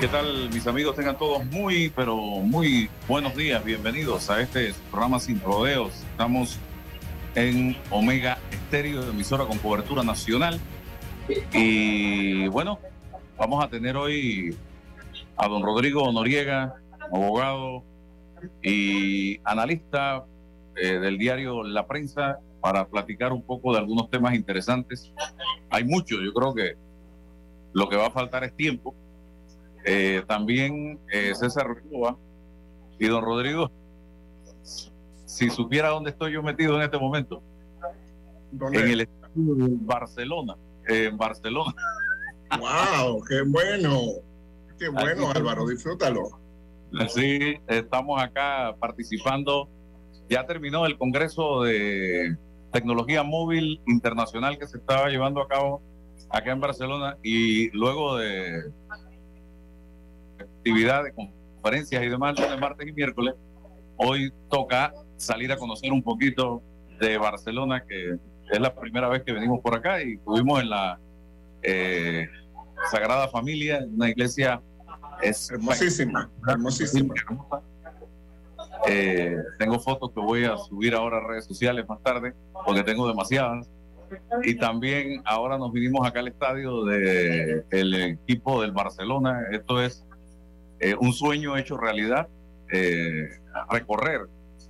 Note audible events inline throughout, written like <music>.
¿Qué tal mis amigos? Tengan todos muy, pero muy buenos días. Bienvenidos a este programa Sin Rodeos. Estamos en Omega Estéreo, emisora con cobertura nacional. Y bueno, vamos a tener hoy a don Rodrigo Noriega, abogado y analista eh, del diario La Prensa, para platicar un poco de algunos temas interesantes. Hay muchos, yo creo que lo que va a faltar es tiempo eh, también eh, César Rúa y don Rodrigo, si supiera dónde estoy yo metido en este momento, en el estadio de Barcelona, en Barcelona. ¡Wow! ¡Qué bueno! ¡Qué bueno, Álvaro! Disfrútalo. Sí, estamos acá participando. Ya terminó el Congreso de Tecnología Móvil Internacional que se estaba llevando a cabo acá en Barcelona y luego de actividades, conferencias y demás, de martes y miércoles. Hoy toca salir a conocer un poquito de Barcelona, que es la primera vez que venimos por acá y estuvimos en la eh, Sagrada Familia, una iglesia es hermosísima, hermosísima. Eh, tengo fotos que voy a subir ahora a redes sociales más tarde, porque tengo demasiadas. Y también ahora nos vinimos acá al estadio del equipo del Barcelona. Esto es eh, un sueño hecho realidad, eh, recorrer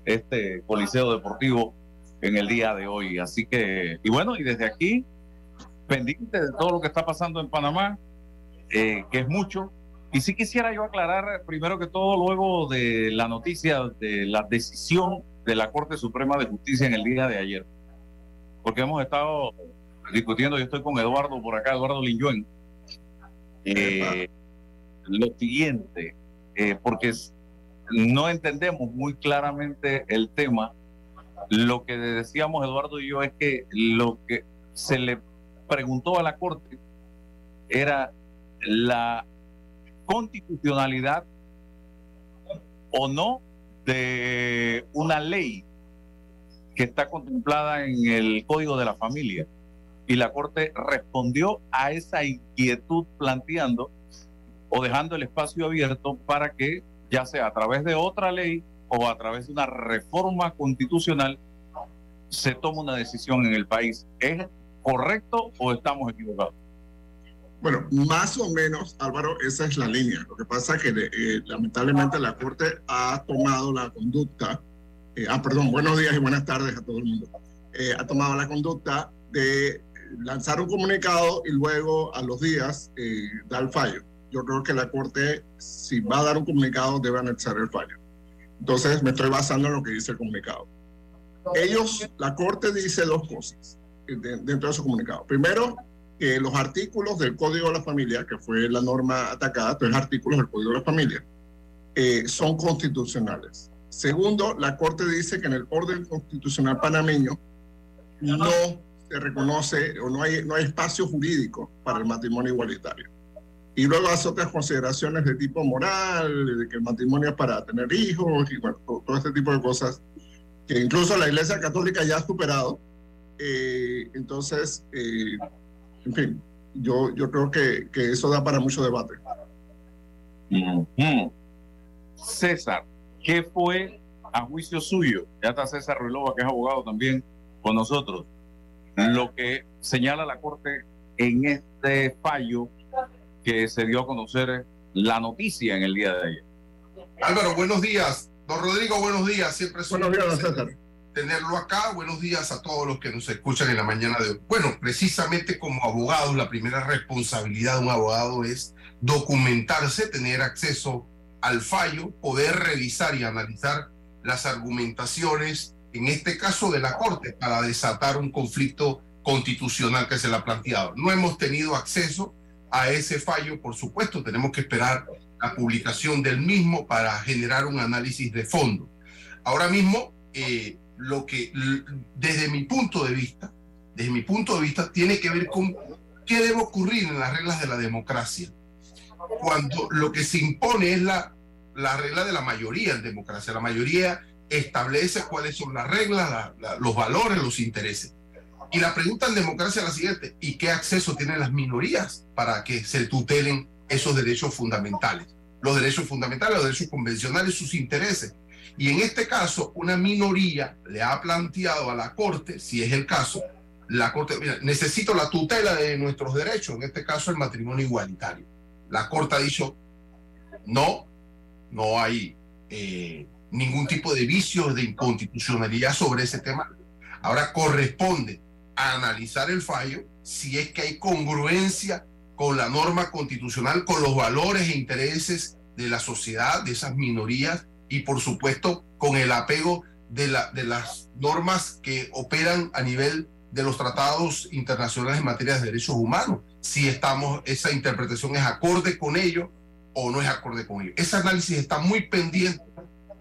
este coliseo deportivo en el día de hoy. Así que, y bueno, y desde aquí, pendiente de todo lo que está pasando en Panamá, eh, que es mucho. Y sí quisiera yo aclarar, primero que todo, luego de la noticia de la decisión de la Corte Suprema de Justicia en el día de ayer, porque hemos estado discutiendo, yo estoy con Eduardo por acá, Eduardo Linyuen, eh, lo siguiente, eh, porque no entendemos muy claramente el tema. Lo que decíamos Eduardo y yo es que lo que se le preguntó a la Corte era la constitucionalidad o no de una ley que está contemplada en el Código de la Familia. Y la Corte respondió a esa inquietud planteando o dejando el espacio abierto para que, ya sea a través de otra ley o a través de una reforma constitucional, se tome una decisión en el país. ¿Es correcto o estamos equivocados? Bueno, más o menos, Álvaro, esa es la línea. Lo que pasa es que eh, lamentablemente la Corte ha tomado la conducta, eh, ah, perdón, buenos días y buenas tardes a todo el mundo, eh, ha tomado la conducta de lanzar un comunicado y luego a los días dar el fallo yo creo que la Corte, si va a dar un comunicado, debe anexar el fallo. Entonces, me estoy basando en lo que dice el comunicado. Ellos, la Corte dice dos cosas dentro de su comunicado. Primero, que los artículos del Código de la Familia, que fue la norma atacada, tres artículos del Código de la Familia, eh, son constitucionales. Segundo, la Corte dice que en el orden constitucional panameño no se reconoce o no hay, no hay espacio jurídico para el matrimonio igualitario. Y luego hace otras consideraciones de tipo moral, de que el matrimonio es para tener hijos y bueno, todo, este tipo de cosas que incluso la Iglesia Católica ya ha superado. Eh, entonces, eh, en fin, yo, yo creo que, que, eso da para mucho debate. César, ¿qué fue a juicio suyo? Ya está César Ruilova, que es abogado también con nosotros. Lo que señala la Corte en este fallo que se dio a conocer la noticia en el día de ayer. Álvaro, buenos días. Don Rodrigo, buenos días. Siempre es buenos días, tenerlo acá. Buenos días a todos los que nos escuchan en la mañana de hoy. Bueno, precisamente como abogado, la primera responsabilidad de un abogado es documentarse, tener acceso al fallo, poder revisar y analizar las argumentaciones, en este caso de la Corte, para desatar un conflicto constitucional que se le ha planteado. No hemos tenido acceso a ese fallo, por supuesto, tenemos que esperar la publicación del mismo para generar un análisis de fondo. Ahora mismo, eh, lo que desde mi punto de vista, desde mi punto de vista, tiene que ver con qué debe ocurrir en las reglas de la democracia. Cuando lo que se impone es la, la regla de la mayoría en democracia. La mayoría establece cuáles son las reglas, los valores, los intereses. Y la pregunta en democracia es la siguiente, ¿y qué acceso tienen las minorías para que se tutelen esos derechos fundamentales? Los derechos fundamentales, los derechos convencionales, sus intereses. Y en este caso, una minoría le ha planteado a la Corte, si es el caso, la Corte, mira, necesito la tutela de nuestros derechos, en este caso el matrimonio igualitario. La Corte ha dicho, no, no hay eh, ningún tipo de vicio de inconstitucionalidad sobre ese tema. Ahora corresponde analizar el fallo si es que hay congruencia con la norma constitucional, con los valores e intereses de la sociedad, de esas minorías y por supuesto con el apego de, la, de las normas que operan a nivel de los tratados internacionales en materia de derechos humanos, si estamos, esa interpretación es acorde con ello o no es acorde con ello. Ese análisis está muy pendiente,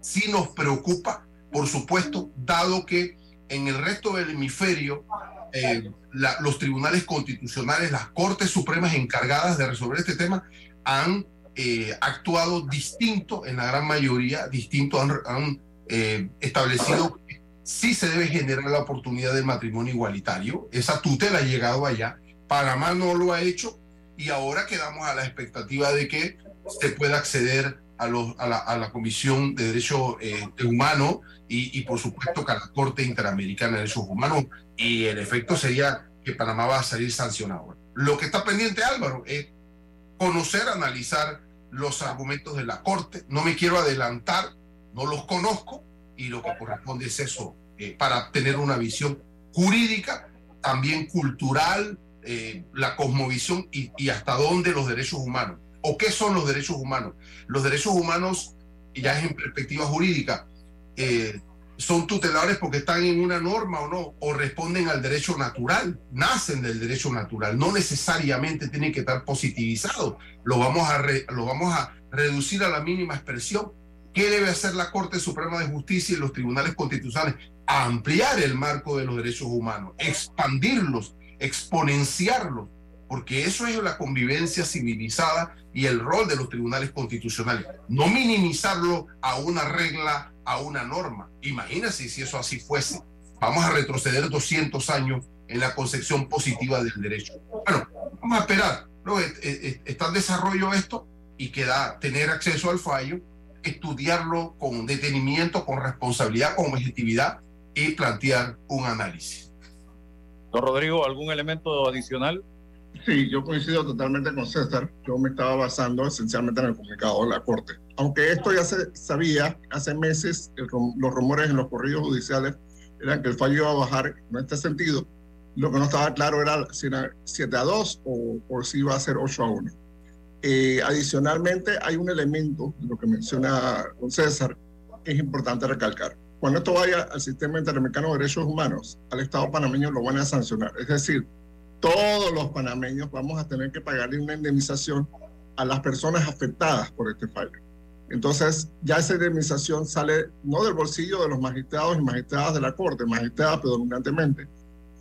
sí nos preocupa, por supuesto, dado que en el resto del hemisferio eh, los tribunales constitucionales, las cortes supremas encargadas de resolver este tema han eh, actuado distinto, en la gran mayoría, distinto, han, eh, establecido que sí se debe generar la oportunidad del matrimonio igualitario. Esa tutela ha llegado allá. Panamá no lo ha hecho y ahora quedamos a la expectativa de que se pueda acceder a, los, a, la, a la, Comisión de Derechos Humanos y, y, por supuesto, que a la Corte Interamericana de Derechos Humanos y el efecto sería que Panamá va a salir sancionado. Lo que está pendiente, Álvaro, es conocer, analizar los argumentos de la Corte. No me quiero adelantar, no los conozco y lo que corresponde es eso, eh, para tener una visión jurídica, también cultural, eh, la cosmovisión y, hasta dónde los derechos humanos. ¿O qué son los derechos humanos? Los derechos humanos, ya es en perspectiva jurídica, eh, son tutelares porque están en una norma o no, o responden al derecho natural, nacen del derecho natural, no necesariamente tienen que estar positivizados, lo vamos a, lo vamos a reducir a la mínima expresión. ¿Qué debe hacer la Corte Suprema de Justicia y los tribunales constitucionales? Ampliar el marco de los derechos humanos, expandirlos, exponenciarlos, porque eso es la convivencia civilizada y el rol de los tribunales constitucionales. No minimizarlo a una regla a una norma. Imagínense si eso así fuese. Vamos a retroceder 200 años en la concepción positiva del derecho. Bueno, vamos a esperar. ¿no? Está en desarrollo esto y queda tener acceso al fallo, estudiarlo con detenimiento, con responsabilidad, con objetividad y plantear un análisis. Don Rodrigo, ¿algún elemento adicional? Sí, yo coincido totalmente con César. Yo me estaba basando esencialmente en el comunicado de la Corte. Aunque esto ya se sabía hace meses, los rumores en los corridos judiciales eran que el fallo iba a bajar en este sentido. Lo que no estaba claro era si era 7 a 2 o, o si iba a ser 8 a 1. Eh, adicionalmente, hay un elemento, lo que menciona don César, que es importante recalcar. Cuando esto vaya al sistema interamericano de derechos humanos, al Estado panameño lo van a sancionar. Es decir, todos los panameños vamos a tener que pagarle una indemnización a las personas afectadas por este fallo. Entonces, ya esa indemnización sale no del bolsillo de los magistrados y magistradas de la Corte, magistradas predominantemente,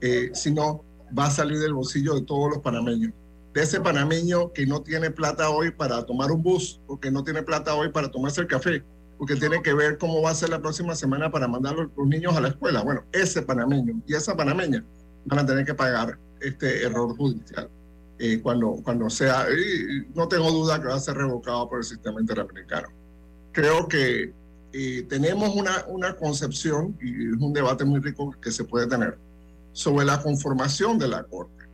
eh, sino va a salir del bolsillo de todos los panameños. De ese panameño que no tiene plata hoy para tomar un bus, o que no tiene plata hoy para tomarse el café, porque tiene que ver cómo va a ser la próxima semana para mandar a los niños a la escuela. Bueno, ese panameño y esa panameña van a tener que pagar este error judicial. Eh, cuando, cuando sea, y no tengo duda que va a ser revocado por el sistema interamericano. Creo que eh, tenemos una, una concepción, y es un debate muy rico que se puede tener, sobre la conformación de la Corte.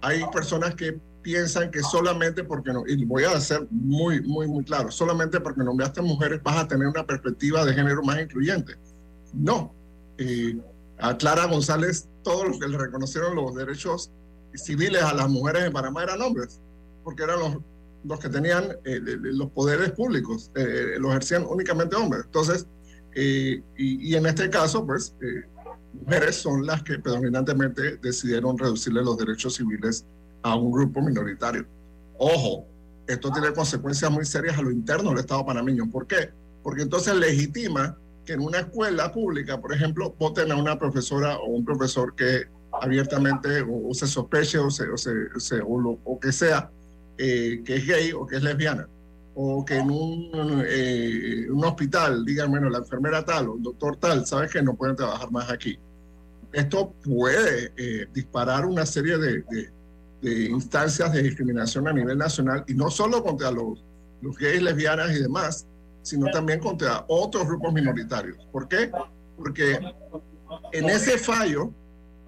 Hay personas que piensan que solamente porque no, y voy a ser muy, muy, muy claro, solamente porque nombraste mujeres vas a tener una perspectiva de género más incluyente. No. Eh, a Clara González todos los que le reconocieron los derechos civiles a las mujeres en Panamá eran hombres, porque eran los, los que tenían eh, los poderes públicos, eh, lo ejercían únicamente hombres. Entonces, eh, y, y, en este caso, pues, mujeres son las que predominantemente decidieron reducirle los derechos civiles a un grupo minoritario. Ojo, esto tiene consecuencias muy serias a lo interno del Estado panameño. ¿Por qué? Porque entonces legitima que en una escuela pública, por ejemplo, voten a una profesora o un profesor que abiertamente o, se sospeche o, se, o, o, que sea eh, que es gay o que es lesbiana. O que en un, eh, un hospital digan, bueno, la enfermera tal o el doctor tal, sabes que no pueden trabajar más aquí. Esto puede eh, disparar una serie de, de, instancias de discriminación a nivel nacional y no solo contra los, los gays, lesbianas y demás, sino también contra otros grupos minoritarios. ¿Por qué? Porque en ese fallo,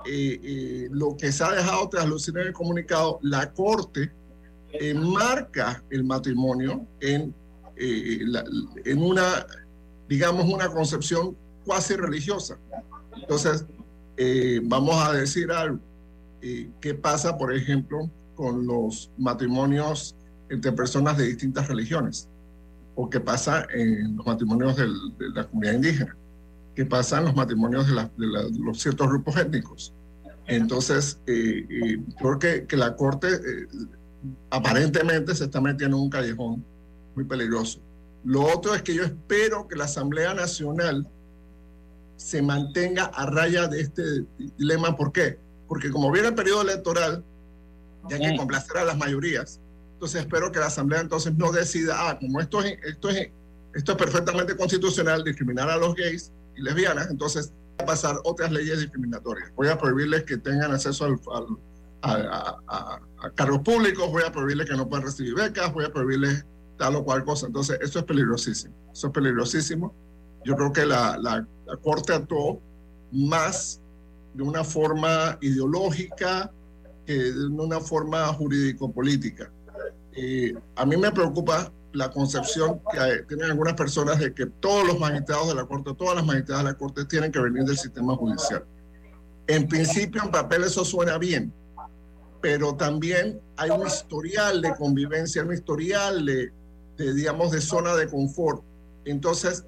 eh, eh, lo que se ha dejado traslucir en el comunicado, la Corte marca el matrimonio en, en una, digamos, una concepción cuasi religiosa. Entonces, eh, vamos a decir algo. Eh, ¿Qué pasa, por ejemplo, con los matrimonios entre personas de distintas religiones? ¿O qué pasa en los matrimonios de la comunidad indígena? ¿Qué pasa en los matrimonios de, los ciertos grupos étnicos? Entonces, eh, creo que, que, la Corte aparentemente se está metiendo en un callejón muy peligroso. Lo otro es que yo espero que la Asamblea Nacional se mantenga a raya de este dilema. ¿Por qué? Porque como viene el periodo electoral, ya hay que complacer a las mayorías. Entonces espero que la Asamblea entonces no decida, ah, como esto es, esto es, esto es perfectamente constitucional, discriminar a los gays y lesbianas, entonces va a pasar otras leyes discriminatorias. Voy a prohibirles que tengan acceso al, a, a, cargos públicos, voy a prohibirles que no puedan recibir becas, voy a prohibirles tal o cual cosa. Entonces, eso es peligrosísimo. Eso es peligrosísimo. Yo creo que la, la, la Corte actuó más de una forma ideológica que de una forma jurídico-política. A mí me preocupa la concepción que tienen algunas personas de que todos los magistrados de la Corte, todas las magistradas de la Corte tienen que venir del sistema judicial. En principio, en papel eso suena bien, pero también hay un historial de convivencia, un historial de, digamos, de zona de confort. Entonces,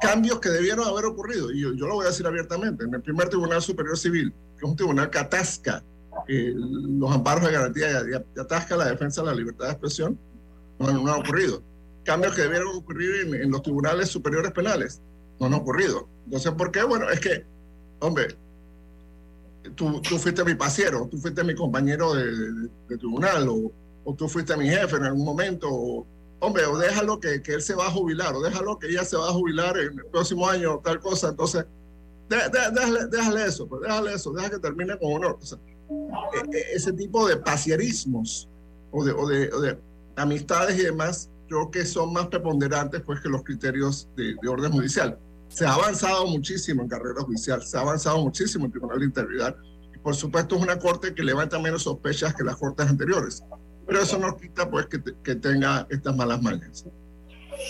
cambios que debieron haber ocurrido. Y yo, lo voy a decir abiertamente. En el primer Tribunal Superior Civil, que es un tribunal que atasca los amparos de garantía y, atasca la defensa de la libertad de expresión, no, no ha ocurrido. Cambios que debieron ocurrir en, los tribunales superiores penales, no han ocurrido. Entonces, ¿por qué? Bueno, es que, hombre, tú, tú fuiste mi pasiero, tú fuiste mi compañero de, tribunal, o, o, tú fuiste mi jefe en algún momento, o, hombre, o déjalo que, que, él se va a jubilar, o déjalo que ella se va a jubilar en el próximo año, tal cosa. Entonces, déjale, déjale, eso, pues déjale eso, deja que termine con honor. E, e, ese tipo de pasierismos o de, o de, de, amistades y demás, creo que son más preponderantes pues, que los criterios de, de, orden judicial. Se ha avanzado muchísimo en carrera judicial, se ha avanzado muchísimo en Tribunal de Integridad, y por supuesto es una corte que levanta menos sospechas que las cortes anteriores pero eso no quita pues que, que tenga estas malas mañas.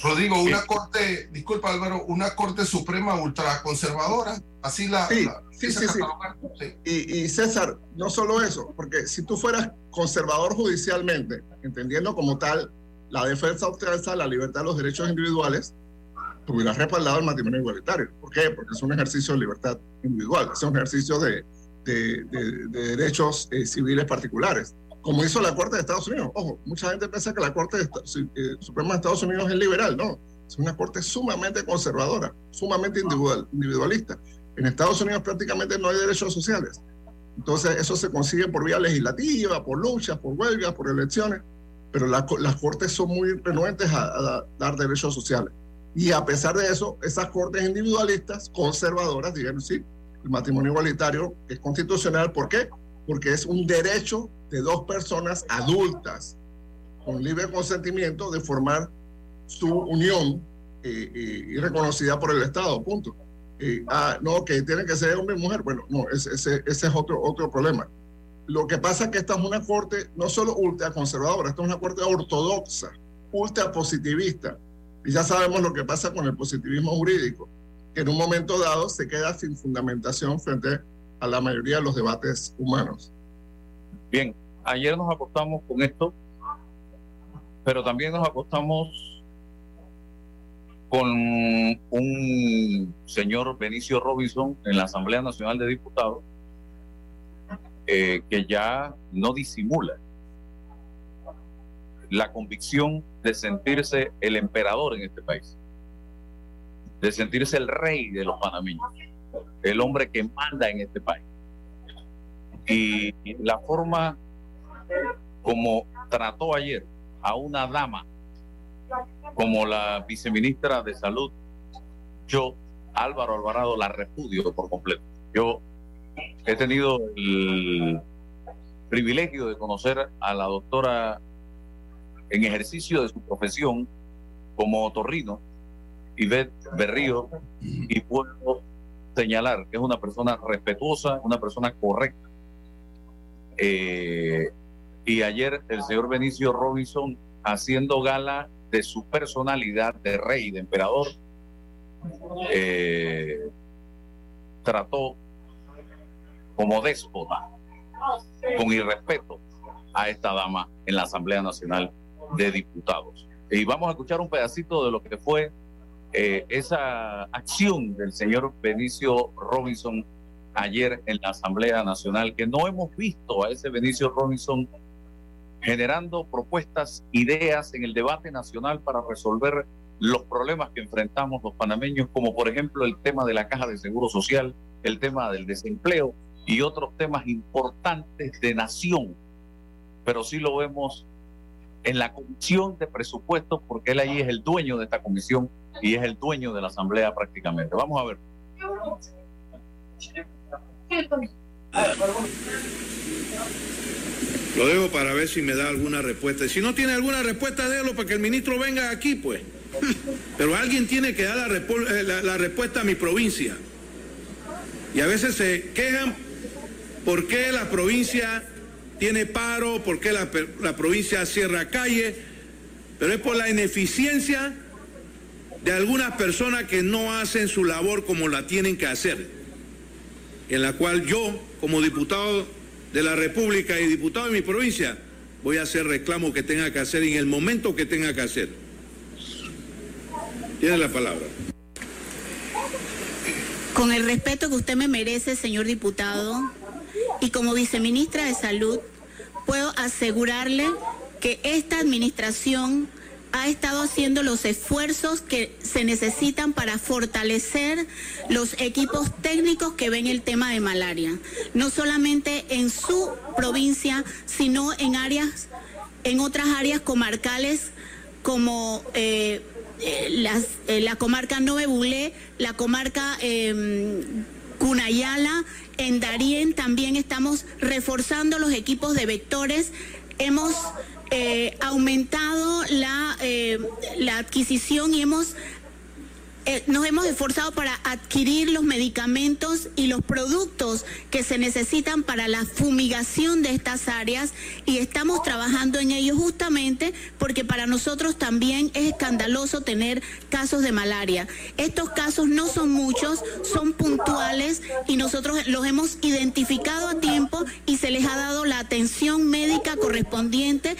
Rodrigo, una corte, disculpa Álvaro, una corte suprema ultraconservadora, así la... Sí, sí, sí, sí. Y, y, César, no solo eso, porque si tú fueras conservador judicialmente, entendiendo como tal la defensa ultranza, la libertad de los derechos individuales, tú hubieras respaldado el matrimonio igualitario. ¿Por qué? Porque es un ejercicio de libertad individual, es un ejercicio de, de, de, derechos eh, civiles particulares como hizo la Corte de Estados Unidos. Ojo, mucha gente piensa que la Corte eh, Suprema de Estados Unidos es liberal, no. Es una Corte sumamente conservadora, sumamente individual, individualista. En Estados Unidos prácticamente no hay derechos sociales. Entonces, eso se consigue por vía legislativa, por luchas, por huelgas, por elecciones, pero las cortes son muy renuentes a, dar derechos sociales. Y a pesar de eso, esas cortes individualistas, conservadoras, digan sí, el matrimonio igualitario es constitucional. ¿Por qué? Porque es un derecho de dos personas adultas con libre consentimiento de formar su unión eh, eh, y reconocida por el Estado, punto. Eh, ah, no, que tiene que ser hombre y mujer, bueno, no, ese, es otro, otro problema. Lo que pasa es que esta es una corte no solo ultra conservadora, esta es una corte ortodoxa, ultra positivista. Y ya sabemos lo que pasa con el positivismo jurídico, que en un momento dado se queda sin fundamentación frente a la mayoría de los debates humanos. Bien, ayer nos acostamos con esto, pero también nos acostamos con un señor Benicio Robinson en la Asamblea Nacional de Diputados, eh, que ya no disimula la convicción de sentirse el emperador en este país, de sentirse el rey de los panameños, el hombre que manda en este país. Y la forma como trató ayer a una dama como la viceministra de Salud, yo, Álvaro Alvarado, la repudio por completo. Yo he tenido el privilegio de conocer a la doctora en ejercicio de su profesión como otorrino, Ivette Berrío, y puedo señalar que es una persona respetuosa, una persona correcta. Eh, y ayer el señor Benicio Robinson haciendo gala de su personalidad de rey, de emperador, eh, trató como déspota, con irrespeto a esta dama en la Asamblea Nacional de Diputados. Y vamos a escuchar un pedacito de lo que fue eh, esa acción del señor Benicio Robinson ayer en la Asamblea Nacional, que no hemos visto a ese Benicio Robinson generando propuestas, ideas en el debate nacional para resolver los problemas que enfrentamos los panameños, como por ejemplo el tema de la caja de seguro social, el tema del desempleo y otros temas importantes de nación. Pero sí lo vemos en la comisión de presupuestos, porque él ahí es el dueño de esta comisión y es el dueño de la asamblea prácticamente. Vamos a ver. Lo dejo para ver si me da alguna respuesta. Si no tiene alguna respuesta, déjalo para que el ministro venga aquí, pues. <laughs> Pero alguien tiene que dar la, eh, respuesta a mi provincia. Y a veces se quejan por qué la provincia tiene paro, por qué la, la provincia cierra calle, pero es por la ineficiencia de algunas personas que no hacen su labor como la tienen que hacer, en la cual yo, como diputado de la República y diputado de mi provincia, voy a hacer reclamo que tenga que hacer en el momento que tenga que hacer. Tiene la palabra. Con el respeto que usted me merece, señor diputado, y como viceministra de Salud, puedo asegurarle que esta administración ha estado haciendo los esfuerzos que se necesitan para fortalecer los equipos técnicos que ven el tema de malaria, no solamente en su provincia, sino en áreas, en otras áreas comarcales como eh, eh, eh, la comarca Nove Bulé, la comarca em, Cunayala, en Darién también estamos reforzando los equipos de vectores. Hemos eh, aumentado la, eh, la adquisición y hemos eh, nos hemos esforzado para adquirir los medicamentos y los productos que se necesitan para la fumigación de estas áreas y estamos trabajando en ello justamente porque para nosotros también es escandaloso tener casos de malaria. Estos casos no son muchos, son puntuales y nosotros los hemos identificado a tiempo y se les ha dado la atención médica correspondiente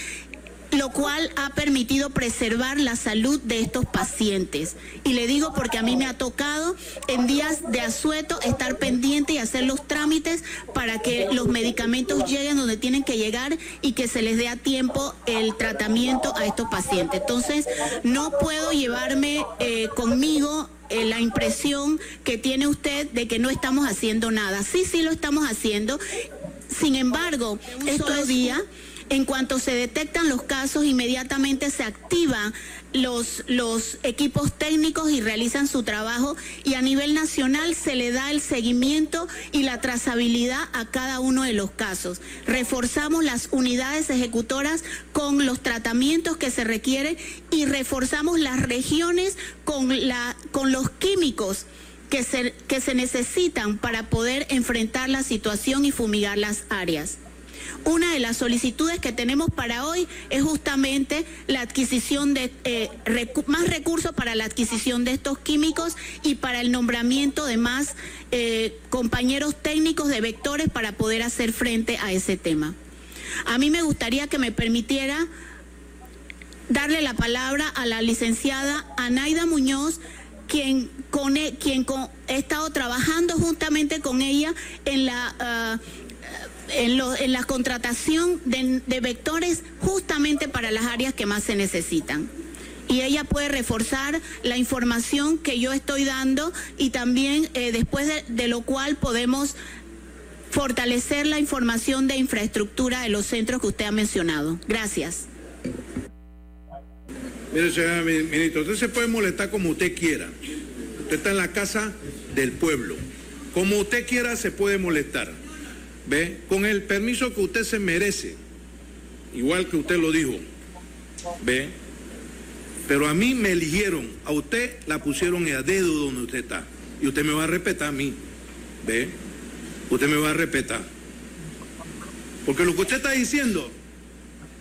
lo cual ha permitido preservar la salud de estos pacientes. Y le digo porque a mí me ha tocado en días de asueto estar pendiente y hacer los trámites para que los medicamentos lleguen donde tienen que llegar y que se les dé a tiempo el tratamiento a estos pacientes. Entonces, no puedo llevarme eh, conmigo eh, la impresión que tiene usted de que no estamos haciendo nada. Sí, sí lo estamos haciendo. Sin embargo, estos días en cuanto se detectan los casos, inmediatamente se activan los, los equipos técnicos y realizan su trabajo y a nivel nacional se le da el seguimiento y la trazabilidad a cada uno de los casos. Reforzamos las unidades ejecutoras con los tratamientos que se requieren y reforzamos las regiones con, la, con los químicos que se, que se necesitan para poder enfrentar la situación y fumigar las áreas. Una de las solicitudes que tenemos para hoy es justamente la adquisición de eh, más recursos para la adquisición de estos químicos y para el nombramiento de más eh, compañeros técnicos de vectores para poder hacer frente a ese tema. A mí me gustaría que me permitiera darle la palabra a la licenciada Anaida Muñoz, quien, con, e, quien he estado trabajando juntamente con ella en la... Ah, en, en la contratación de, vectores justamente para las áreas que más se necesitan y ella puede reforzar la información que yo estoy dando y también eh, después de, lo cual podemos fortalecer la información de infraestructura de los centros que usted ha mencionado. Gracias. Mire, señora ministra, usted se puede molestar como usted quiera. Usted está en la casa del pueblo. Como usted quiera se puede molestar. ¿Ve? Con el permiso que usted se merece. Igual que usted lo dijo. ¿Ve? Pero a mí me eligieron, a usted la pusieron a dedo donde usted está. Y usted me va a respetar a mí. ¿Ve? Usted me va a respetar. Porque lo que usted está diciendo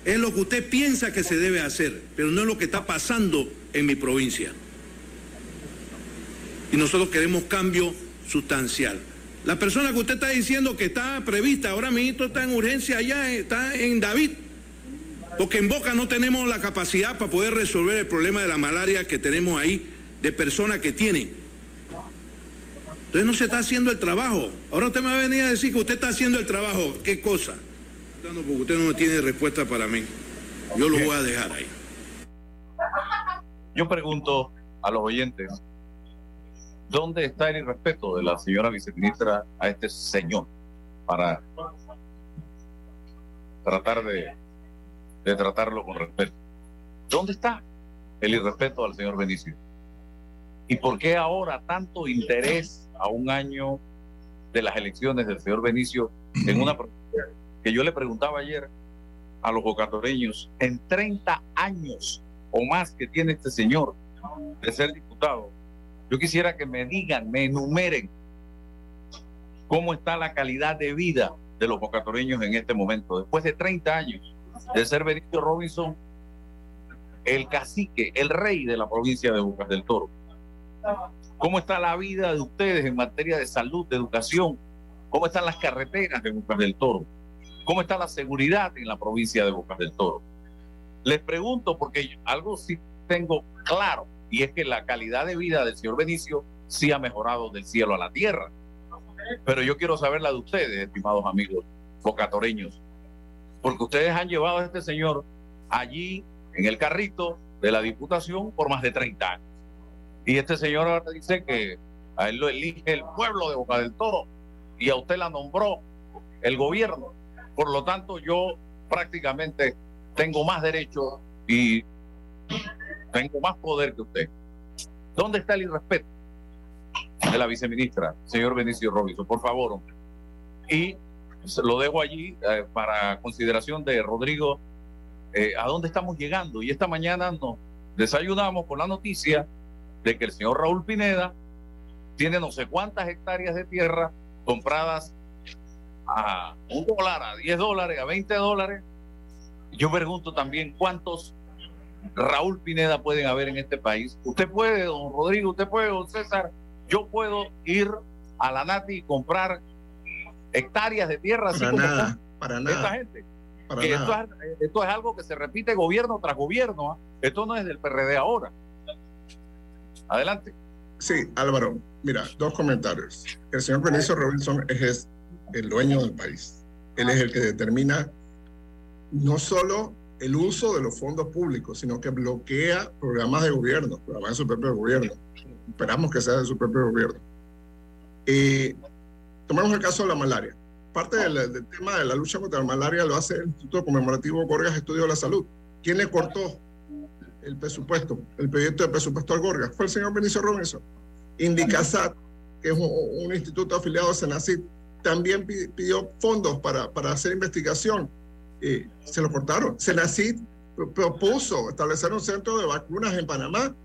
es lo que usted piensa que se debe hacer, pero no es lo que está pasando en mi provincia. Y nosotros queremos cambio sustancial. La persona que usted está diciendo que está prevista, ahora mismo está en urgencia allá, está en David. Porque en Boca no tenemos la capacidad para poder resolver el problema de la malaria que tenemos ahí de personas que tienen. Entonces no se está haciendo el trabajo. Ahora usted me va a venir a decir que usted está haciendo el trabajo. ¿Qué cosa? Porque usted no tiene respuesta para mí. Yo lo voy a dejar ahí. Yo pregunto a los oyentes, ¿dónde está el irrespeto de la señora viceministra a este señor para tratar de de tratarlo con respeto. ¿Dónde está el irrespeto al señor Benicio? ¿Y por qué ahora tanto interés a un año de las elecciones del señor Benicio en una que yo le preguntaba ayer a los bocatoreños, en 30 años o más que tiene este señor de ser diputado, yo quisiera que me digan, me enumeren cómo está la calidad de vida de los bocatoreños en este momento, después de 30 años de ser Benito Robinson el cacique, el rey de la provincia de Bocas del Toro. ¿Cómo está la vida de ustedes en materia de salud, de educación? ¿Cómo están las carreteras de Bocas del Toro? ¿Cómo está la seguridad en la provincia de Bocas del Toro? Les pregunto porque algo sí tengo claro y es que la calidad de vida del señor Benicio sí ha mejorado del cielo a la tierra. Pero yo quiero saber la de ustedes, estimados amigos bocatoreños porque ustedes han llevado a este señor allí en el carrito de la Diputación por más de 30 años. Y este señor ahora dice que a él lo elige el pueblo de Boca del Toro y a usted la nombró el gobierno. Por lo tanto, yo prácticamente tengo más derecho y tengo más poder que usted. ¿Dónde está el irrespeto de la viceministra, señor Benicio Robinson? Por favor, hombre. Y lo dejo allí eh, para consideración de Rodrigo, eh, a dónde estamos llegando. Y esta mañana nos desayunamos con la noticia de que el señor Raúl Pineda tiene no sé cuántas hectáreas de tierra compradas a un dólar, a 10 dólares, a 20 dólares. Yo pregunto también cuántos Raúl Pineda pueden haber en este país. Usted puede, don Rodrigo, usted puede, don César, yo puedo ir a la Nati y comprar hectáreas de tierra. Para nada, para nada. Esta gente. Esto, es, algo que se repite gobierno tras gobierno. ¿ah? Esto no es del PRD ahora. Adelante. Sí, Álvaro, mira, dos comentarios. El señor Benicio Robinson es el dueño del país. Él es el que determina no solo el uso de los fondos públicos, sino que bloquea programas de gobierno, programas de su propio gobierno. Esperamos que sea de su propio gobierno. Eh, Tomemos el caso de la malaria. Parte del, tema de la lucha contra la malaria lo hace el Instituto Conmemorativo Gorgas Estudio de la Salud. ¿Quién le cortó el presupuesto, el proyecto de presupuesto al Gorgas? Fue el señor Benicio Robinson. Indicasat, que es un, instituto afiliado a Senacid, también pidió fondos para, para hacer investigación. Se lo cortaron. Senacid propuso establecer un centro de vacunas en Panamá.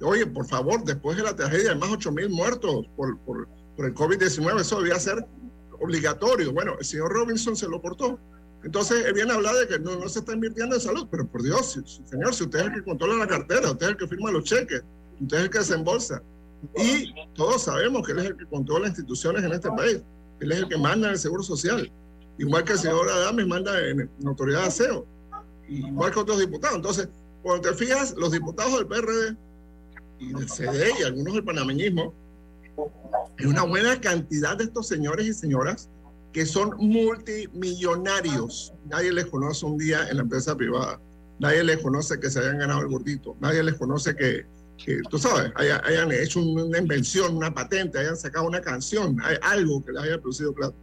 Oye, por favor, después de la tragedia, hay más de 8 mil muertos por, por por el COVID-19, eso debía ser obligatorio. Bueno, el señor Robinson se lo cortó. Entonces, él viene a hablar de que no, no se está invirtiendo en salud, pero por Dios, señor, si usted es el que controla la cartera, usted es el que firma los cheques, usted es el que desembolsa. Y todos sabemos que él es el que controla instituciones en este país. Él es el que manda el Seguro Social. Igual que el señor Adames manda en, en Autoridad de Aseo. Igual que otros diputados. Entonces, cuando te fijas, los diputados del PRD y del CD y algunos del panameñismo, hay una buena cantidad de estos señores y señoras que son multimillonarios. Nadie les conoce un día en la empresa privada. Nadie les conoce que se hayan ganado el gordito. Nadie les conoce que, que tú sabes, hayan, hecho una invención, una patente, hayan sacado una canción, hay algo que les haya producido plata.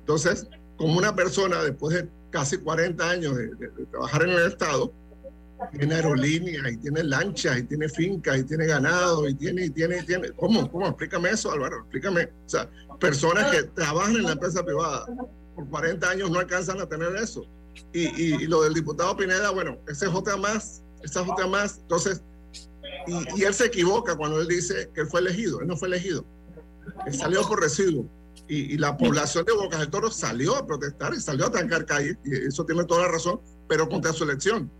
Entonces, como una persona después de casi 40 años de, trabajar en el Estado, tiene aerolíneas y tiene lanchas y tiene fincas y tiene ganado y tiene, y tiene, y tiene. ¿Cómo? ¿Cómo? Explícame eso, Álvaro, explícame. O sea, personas que trabajan en la empresa privada por 40 años no alcanzan a tener eso. Y, y, lo del diputado Pineda, bueno, ese es otra más, esa es otra más. Entonces, y, y, él se equivoca cuando él dice que él fue elegido. Él no fue elegido. Él salió por residuo. Y, la población de Bocas del Toro salió a protestar y salió a trancar calles. Y eso tiene toda la razón, pero contra su elección.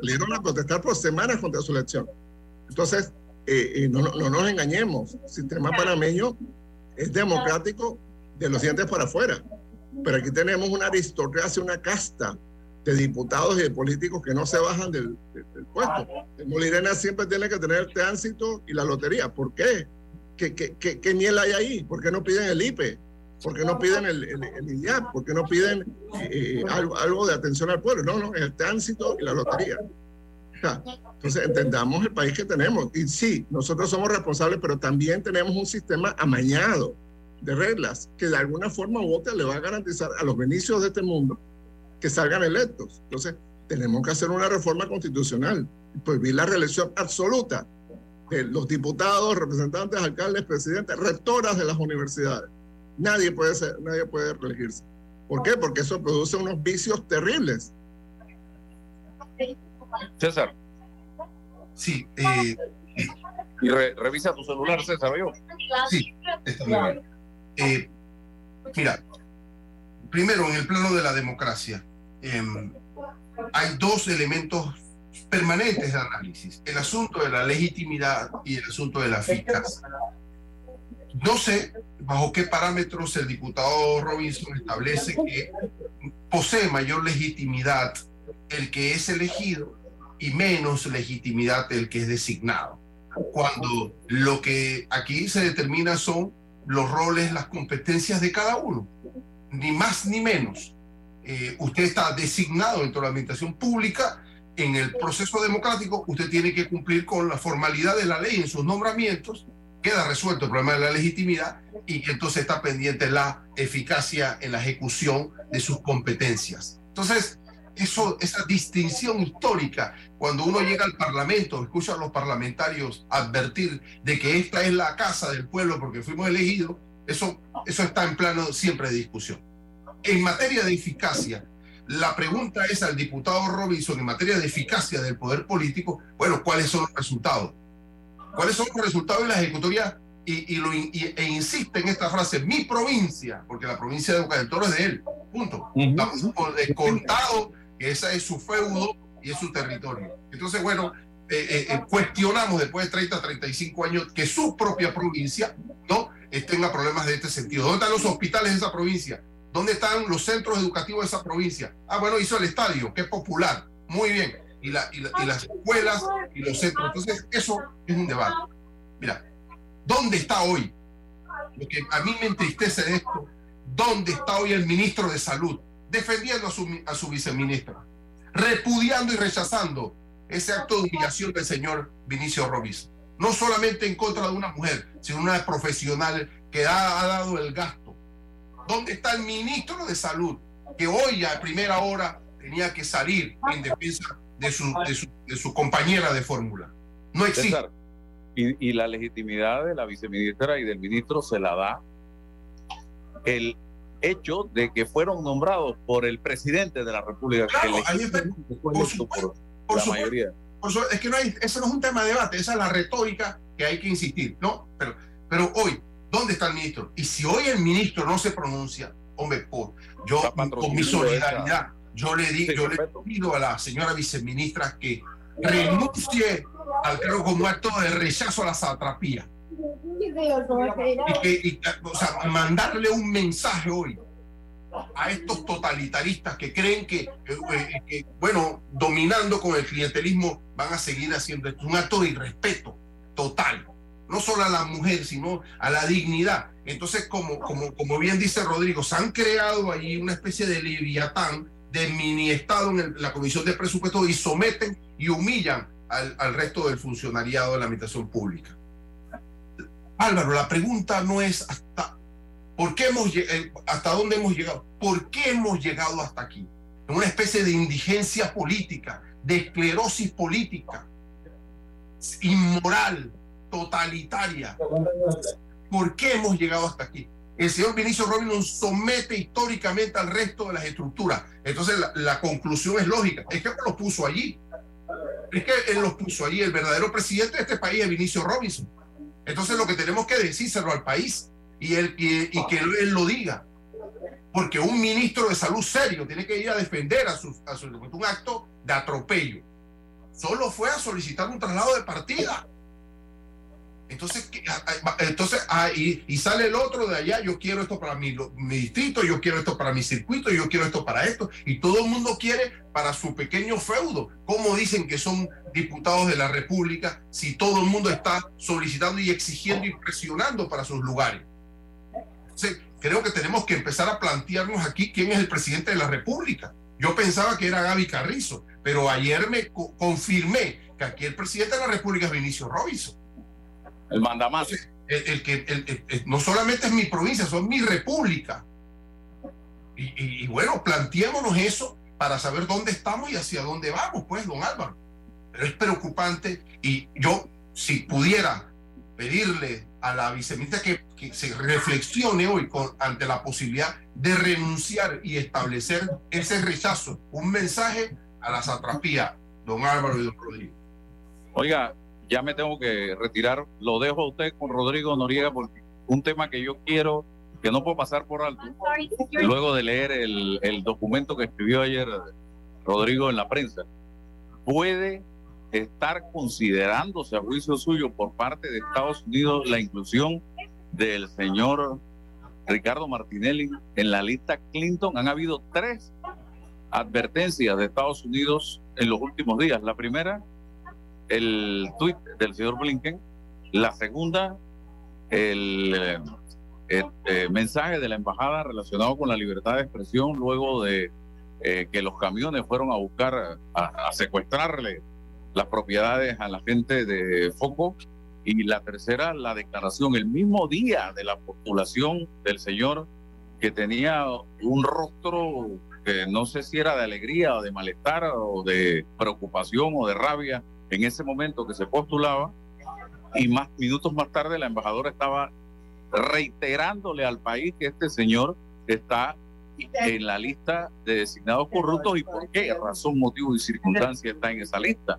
Salieron a protestar por semanas contra su elección. Entonces, eh, eh, no, no, nos engañemos. El sistema panameño es democrático de los dientes para afuera. Pero aquí tenemos una aristocracia, una casta de diputados y de políticos que no se bajan del, puesto. El Molirena siempre tiene que tener el tránsito y la lotería. ¿Por qué? ¿Qué, qué, qué, qué miel hay ahí? ¿Por qué no piden el IPE? ¿Por qué no piden el, el, IDIAP? ¿Por qué no piden eh, algo, algo, de atención al pueblo? No, no, el tránsito y la lotería. Entonces, entendamos el país que tenemos. Y sí, nosotros somos responsables, pero también tenemos un sistema amañado de reglas que de alguna forma u otra le va a garantizar a los beneficios de este mundo que salgan electos. Entonces, tenemos que hacer una reforma constitucional prohibir la reelección absoluta los diputados, representantes, alcaldes, presidentes, rectoras de las universidades. Nadie puede ser, nadie puede reelegirse. ¿Por qué? Porque eso produce unos vicios terribles. César. Sí. Eh, y revisa tu celular, César, ¿yo? Sí, está bien. Eh, mira, primero, en el plano de la democracia, em, hay dos elementos permanentes de análisis, el asunto de la legitimidad y el asunto de la eficacia. No sé bajo qué parámetros el diputado Robinson establece que posee mayor legitimidad el que es elegido y menos legitimidad el que es designado. Cuando lo que aquí se determina son los roles, las competencias de cada uno, ni más ni menos. Eh, usted está designado dentro de la administración pública, en el proceso democrático usted tiene que cumplir con la formalidad de la ley en sus nombramientos, queda resuelto el problema de la legitimidad y entonces está pendiente la eficacia en la ejecución de sus competencias. Entonces, eso, esa distinción histórica, cuando uno llega al Parlamento, escucha a los parlamentarios advertir de que esta es la casa del pueblo porque fuimos elegidos, eso, eso está en plano siempre de discusión. En materia de eficacia, la pregunta es al diputado Robinson en materia de eficacia del poder político, bueno, ¿cuáles son los resultados? ¿Cuáles son los resultados de la ejecutoria? Y, lo, e insiste en esta frase, mi provincia, porque la provincia de Boca del Toro es de él, punto. Estamos descontados que esa es su feudo y es su territorio. Entonces, bueno, eh, eh, eh, cuestionamos después de 30, 35 años que su propia provincia no tenga problemas de este sentido. ¿Dónde están los hospitales de esa provincia? ¿Dónde están los centros educativos de esa provincia? Ah, bueno, hizo el estadio, que es popular. Muy bien. Y, la, y, las escuelas y los centros. Entonces, eso es un debate. Mira, ¿dónde está hoy? Lo que a mí me entristece de esto, ¿dónde está hoy el ministro de Salud? defendiendo a su, a su viceministra, repudiando y rechazando ese acto de humillación del señor Vinicio Robis. No solamente en contra de una mujer, sino una profesional que ha, dado el gasto. ¿Dónde está el ministro de Salud que hoy a primera hora tenía que salir en defensa de su, de su, compañera de fórmula? No existe. y, y la legitimidad de la viceministra y del ministro se la da el hecho de que fueron nombrados por el presidente de la República. Claro, por, la mayoría. es que no hay, eso no es un tema de debate, esa es la retórica que hay que insistir, ¿no? Pero, pero hoy, ¿dónde está el ministro? Y si hoy el ministro no se pronuncia, hombre, por, yo con mi solidaridad, yo le, di, yo le pido a la señora viceministra que renuncie al cargo como acto de rechazo a la satrapía y o sea, mandarle un mensaje hoy a estos totalitaristas que creen que, eh, que, bueno, dominando con el clientelismo van a seguir haciendo esto. Un acto de irrespeto total. No solo a la mujer, sino a la dignidad. Entonces, como, como, como bien dice Rodrigo, se han creado ahí una especie de leviatán, de mini Estado en la Comisión de Presupuestos y someten y humillan al, al resto del funcionariado de la administración pública. Álvaro, la pregunta no es hasta, ¿por qué hemos, eh, hasta dónde hemos llegado, por qué hemos llegado hasta aquí. En una especie de indigencia política, de esclerosis política, inmoral, totalitaria. ¿Por qué hemos llegado hasta aquí? El señor Vinicio Robinson somete históricamente al resto de las estructuras. Entonces la, conclusión es lógica. Es que lo puso allí. Es que él los puso allí. El verdadero presidente de este país es Vinicio Robinson. Entonces lo que tenemos que decírselo al país y, él, y, que él, lo diga. Porque un ministro de salud serio tiene que ir a defender a su, a su un acto de atropello. Solo fue a solicitar un traslado de partida. Entonces, entonces ahí y, sale el otro de allá, yo quiero esto para mi, distrito, yo quiero esto para mi circuito, yo quiero esto para esto, y todo el mundo quiere para su pequeño feudo. ¿Cómo dicen que son diputados de la República si todo el mundo está solicitando y exigiendo y presionando para sus lugares? Entonces, creo que tenemos que empezar a plantearnos aquí quién es el presidente de la República. Yo pensaba que era Gaby Carrizo, pero ayer me confirmé que aquí el presidente de la República es Vinicio Robinson. El mandamás. El, que no solamente es mi provincia, son mi república. Y, bueno, planteémonos eso para saber dónde estamos y hacia dónde vamos, pues, don Álvaro. Pero es preocupante y yo, si pudiera pedirle a la viceministra que, que se reflexione hoy con, ante la posibilidad de renunciar y establecer ese rechazo, un mensaje a la satrapía, don Álvaro y don Rodrigo. Oiga, ya me tengo que retirar. Lo dejo a usted con Rodrigo Noriega porque un tema que yo quiero, que no puedo pasar por alto, luego de leer el, el documento que escribió ayer Rodrigo en la prensa, puede estar considerándose a juicio suyo por parte de Estados Unidos la inclusión del señor Ricardo Martinelli en la lista Clinton. Han habido tres advertencias de Estados Unidos en los últimos días. La primera, el tuit del señor Blinken. La segunda, el, eh, eh, mensaje de la embajada relacionado con la libertad de expresión luego de eh, que los camiones fueron a buscar, a, secuestrarle las propiedades a la gente de Foco. Y la tercera, la declaración el mismo día de la postulación del señor que tenía un rostro que no sé si era de alegría o de malestar o de preocupación o de rabia en ese momento que se postulaba y más minutos más tarde la embajadora estaba reiterándole al país que este señor está en la lista de designados corruptos y por qué razón, motivo y circunstancia está en esa lista.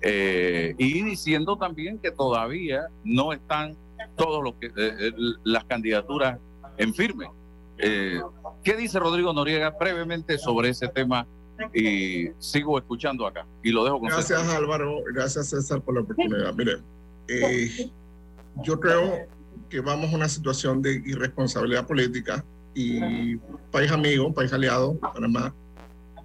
Eh, y diciendo también que todavía no están todos los eh, eh, las candidaturas en firme. ¿Qué dice Rodrigo Noriega brevemente sobre ese tema y sigo escuchando acá y lo dejo Gracias Álvaro, gracias César por la oportunidad. Mire, eh, yo creo que vamos a una situación de irresponsabilidad política y país amigo, país aliado, Panamá,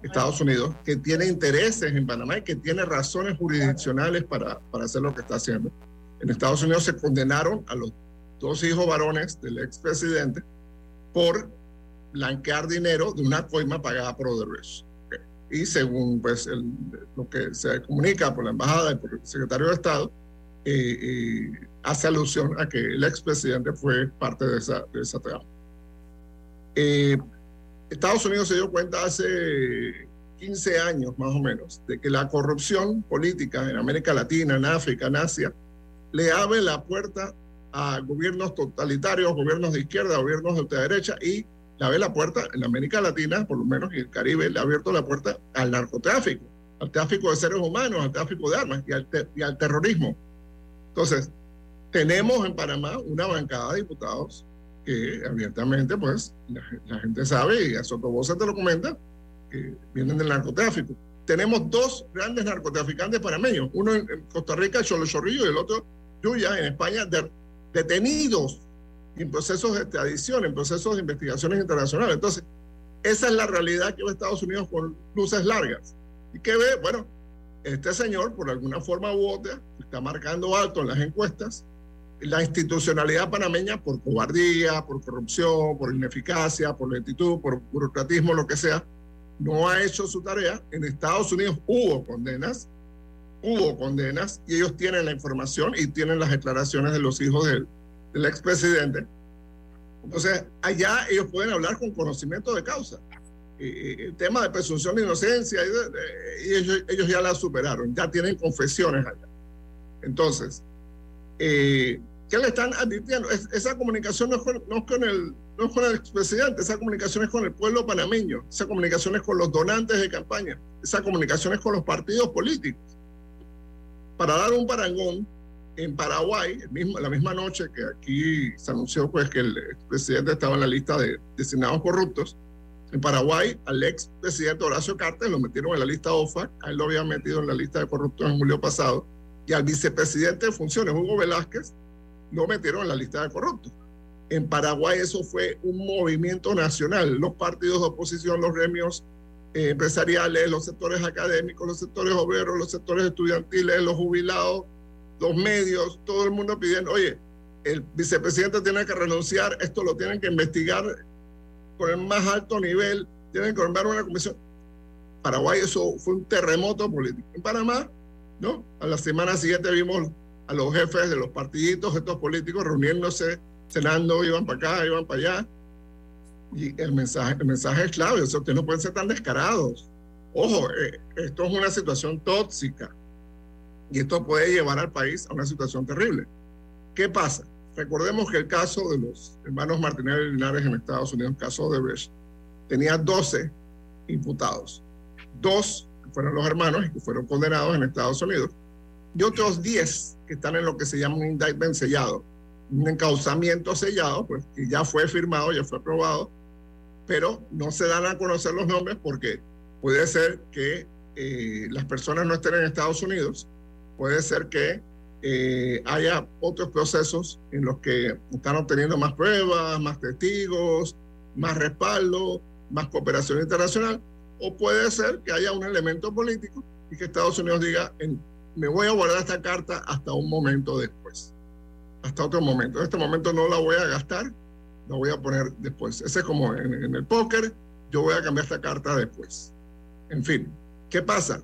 Estados Unidos, que tiene intereses en Panamá y que tiene razones jurisdiccionales para, para hacer lo que está haciendo. En Estados Unidos se condenaron a los dos hijos varones del expresidente por blanquear dinero de una coima pagada por Odebrecht y según pues, lo que se comunica por la embajada y por el secretario de Estado, eh, eh, hace alusión a que el expresidente fue parte de esa, de esa trama. Eh, Estados Unidos se dio cuenta hace 15 años más o menos de que la corrupción política en América Latina, en África, en Asia, le abre la puerta a gobiernos totalitarios, gobiernos de izquierda, gobiernos de ultraderecha y le abre la puerta, en América Latina, por lo menos, y el Caribe, le ha abierto la puerta al narcotráfico, al tráfico de seres humanos, al tráfico de armas y al, y al terrorismo. Entonces, tenemos en Panamá una bancada de diputados que abiertamente, pues, la, gente sabe y a voz te lo comenta, que vienen del narcotráfico. Tenemos dos grandes narcotraficantes panameños, uno en Costa Rica, Cholo Chorrillo, y el otro, Yuya, en España, detenidos en procesos de extradición, en procesos de investigaciones internacionales. Entonces, esa es la realidad que ve Estados Unidos con luces largas. ¿Y qué ve? Bueno, este señor, por alguna forma u otra, está marcando alto en las encuestas la institucionalidad panameña por cobardía, por corrupción, por ineficacia, por lentitud, por burocratismo, lo que sea, no ha hecho su tarea. En Estados Unidos hubo condenas, hubo condenas y ellos tienen la información y tienen las declaraciones de los hijos del, del expresidente. Entonces, allá ellos pueden hablar con conocimiento de causa. el tema de presunción de inocencia, y, ellos, ellos, ya la superaron, ya tienen confesiones allá. Entonces, eh, ¿qué le están advirtiendo? esa comunicación no es, con, no, con el, no es con el expresidente, esa comunicación es con el pueblo panameño, esa comunicación es con los donantes de campaña, esa comunicación es con los partidos políticos. Para dar un parangón, en Paraguay, mismo, la misma noche que aquí se anunció pues, que el presidente estaba en la lista de designados corruptos, en Paraguay al ex presidente Horacio Cartes lo metieron en la lista OFAC, a él lo habían metido en la lista de corruptos en julio pasado, y al vicepresidente de funciones, Hugo Velázquez, lo metieron en la lista de corruptos. En Paraguay eso fue un movimiento nacional, los partidos de oposición, los gremios eh, empresariales, los sectores académicos, los sectores obreros, los sectores estudiantiles, los jubilados, los medios, todo el mundo pidiendo, oye, el vicepresidente tiene que renunciar, esto lo tienen que investigar con el más alto nivel, tienen que formar una comisión. Paraguay eso fue un terremoto político. En Panamá, ¿no? A la semana siguiente vimos a los jefes de los partiditos, estos políticos reuniéndose, cenando, iban para acá, iban para allá. Y el mensaje, el mensaje es clave, o ustedes no pueden ser tan descarados. Ojo, eh, esto es una situación tóxica y esto puede llevar al país a una situación terrible. ¿Qué pasa? Recordemos que el caso de los hermanos Martínez Linares en Estados Unidos, el caso de Brecht, tenía 12 imputados. Dos fueron los hermanos y que fueron condenados en Estados Unidos, y otros 10 que están en lo que se llama un indictment sellado, un encauzamiento sellado, pues que ya fue firmado, ya fue aprobado, pero no se dan a conocer los nombres porque puede ser que eh, las personas no estén en Estados Unidos puede ser que eh, haya otros procesos en los que están obteniendo más pruebas, más testigos, más respaldo, más cooperación internacional, o puede ser que haya un elemento político y que Estados Unidos diga, me voy a guardar esta carta hasta un momento después, hasta otro momento. En este momento no la voy a gastar, la voy a poner después. Ese es como en, en el póker, yo voy a cambiar esta carta después. En fin, ¿qué pasa?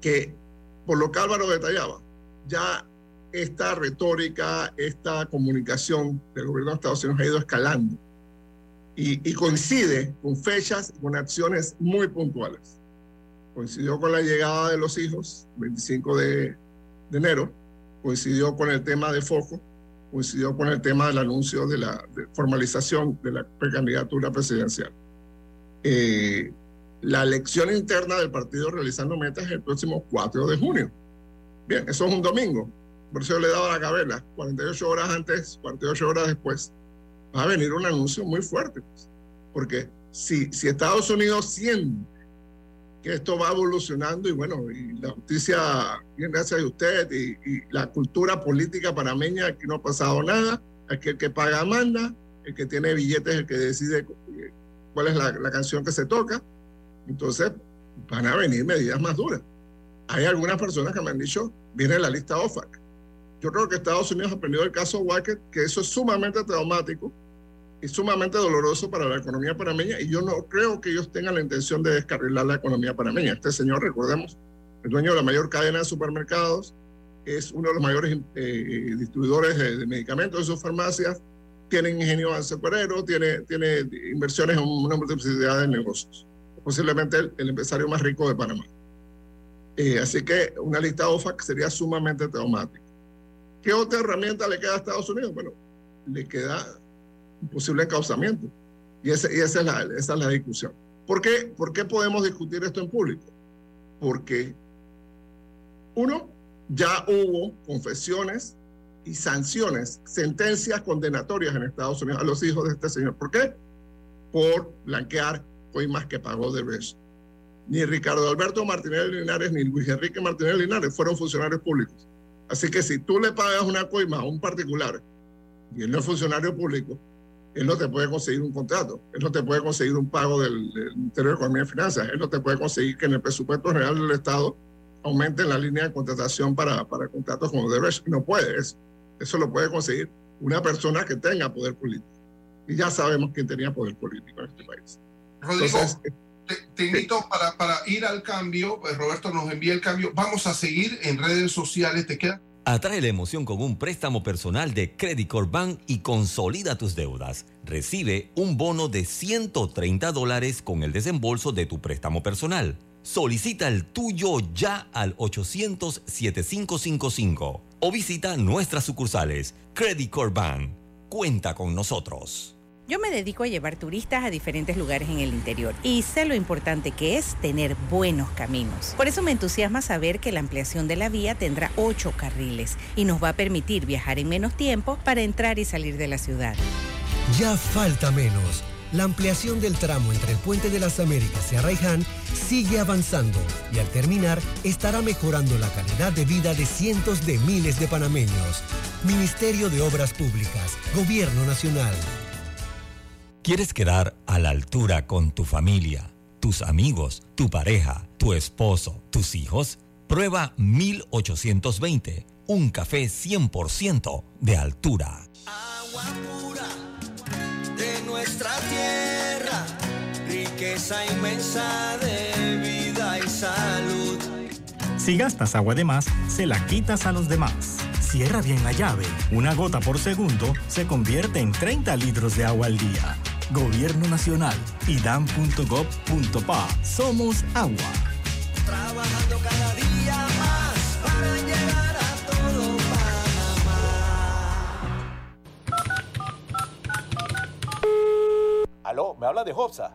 Que por lo que Álvaro detallaba, ya esta retórica, esta comunicación del gobierno de Estados Unidos ha ido escalando y, coincide con fechas, con acciones muy puntuales. Coincidió con la llegada de los hijos, 25 de, enero, coincidió con el tema de foco, coincidió con el tema del anuncio de la formalización de la precandidatura presidencial. Eh, la elección interna del partido realizando metas el próximo 4 de junio. Bien, eso es un domingo. Por eso le he dado la cabeza. 48 horas antes, 48 horas después, va a venir un anuncio muy fuerte. Pues. porque si, si Estados Unidos siente que esto va evolucionando y bueno, y la justicia, bien gracias a usted, y, la cultura política panameña, aquí no ha pasado nada, aquí el que paga manda, el que tiene billetes, el que decide cuál es la canción que se toca, entonces van a venir medidas más duras. Hay algunas personas que me han dicho, viene la lista OFAC. Yo creo que Estados Unidos ha aprendido el caso Wacker, que eso es sumamente traumático y sumamente doloroso para la economía panameña y yo no creo que ellos tengan la intención de descarrilar la economía panameña. Este señor, recordemos, el dueño de la mayor cadena de supermercados, es uno de los mayores eh, distribuidores de, medicamentos de sus farmacias, tiene ingenio azucarero, tiene, tiene inversiones en una multiplicidad de negocios posiblemente el, empresario más rico de Panamá. Eh, así que una lista OFAC sería sumamente traumática. ¿Qué otra herramienta le queda a Estados Unidos? Bueno, le queda un posible encauzamiento. Y, esa, es la, esa es la discusión. ¿Por qué? ¿Por qué podemos discutir esto en público? Porque, uno, ya hubo confesiones y sanciones, sentencias condenatorias en Estados Unidos a los hijos de este señor. ¿Por qué? Por blanquear más que pagó de vez. Ni Ricardo Alberto Martínez Linares ni Luis Enrique Martínez Linares fueron funcionarios públicos. Así que si tú le pagas una coima a un particular y él no es funcionario público, él no te puede conseguir un contrato, él no te puede conseguir un pago del, Ministerio de Economía y Finanzas, él no te puede conseguir que en el presupuesto real del Estado aumente la línea de contratación para, para contratos como Derecho. No puede eso. Eso lo puede conseguir una persona que tenga poder político. Y ya sabemos quién tenía poder político en este país. Rodrigo, te, invito para, para ir al cambio. Pues Roberto nos envía el cambio. Vamos a seguir en redes sociales. ¿Te queda? Atrae la emoción con un préstamo personal de Credit Corp Bank y consolida tus deudas. Recibe un bono de 130 dólares con el desembolso de tu préstamo personal. Solicita el tuyo ya al 800-7555 o visita nuestras sucursales. Credit Corp Bank. Cuenta con nosotros. Yo me dedico a llevar turistas a diferentes lugares en el interior y sé lo importante que es tener buenos caminos. Por eso me entusiasma saber que la ampliación de la vía tendrá ocho carriles y nos va a permitir viajar en menos tiempo para entrar y salir de la ciudad. Ya falta menos. La ampliación del tramo entre el Puente de las Américas y Arraiján sigue avanzando y al terminar estará mejorando la calidad de vida de cientos de miles de panameños. Ministerio de Obras Públicas, Gobierno Nacional. ¿Quieres quedar a la altura con tu familia, tus amigos, tu pareja, tu esposo, tus hijos? Prueba 1820, un café 100% de altura. Agua pura de nuestra tierra, riqueza inmensa de vida y salud. Si gastas agua de más, se la quitas a los demás. Cierra bien la llave. Una gota por segundo se convierte en 30 litros de agua al día. Gobierno Nacional, idam.gov.pa. Somos agua. Trabajando cada día más para llegar a todo Panamá. Aló, ¿me habla de Hopsa?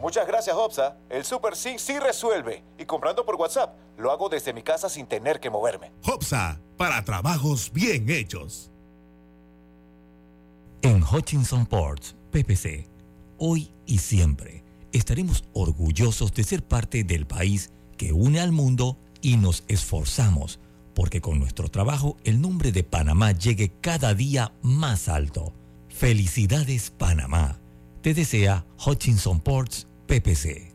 Muchas gracias, Hopsa. El Super C sí resuelve. Y comprando por WhatsApp, lo hago desde mi casa sin tener que moverme. Hopsa, para trabajos bien hechos. En Hutchinson Ports, PPC, hoy y siempre estaremos orgullosos de ser parte del país que une al mundo y nos esforzamos porque con nuestro trabajo el nombre de Panamá llegue cada día más alto. Felicidades Panamá. Te desea Hutchinson Ports PPC.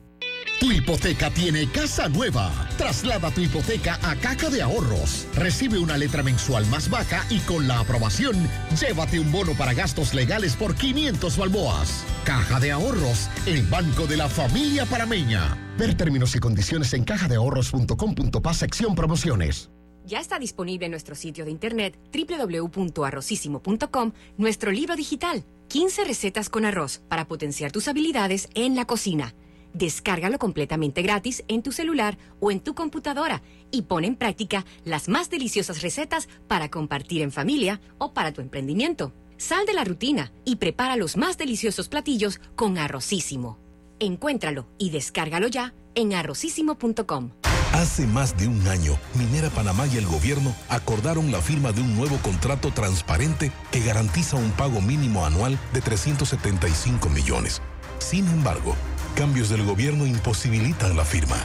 Tu hipoteca tiene casa nueva. Traslada tu hipoteca a Caja de Ahorros. Recibe una letra mensual más baja y con la aprobación, llévate un bono para gastos legales por 500 balboas. Caja de Ahorros, el banco de la familia parameña. Ver términos y condiciones en cajadeahorros.com.pa sección promociones. Ya está disponible en nuestro sitio de internet www.arrocísimo.com nuestro libro digital 15 recetas con arroz para potenciar tus habilidades en la cocina Descárgalo completamente gratis en tu celular o en tu computadora y pon en práctica las más deliciosas recetas para compartir en familia o para tu emprendimiento. Sal de la rutina y prepara los más deliciosos platillos con Arrocísimo. Encuéntralo y descárgalo ya en arrocísimo.com. Hace más de un año, Minera Panamá y el gobierno acordaron la firma de un nuevo contrato transparente que garantiza un pago mínimo anual de 375 millones. Sin embargo, cambios del gobierno imposibilitan la firma.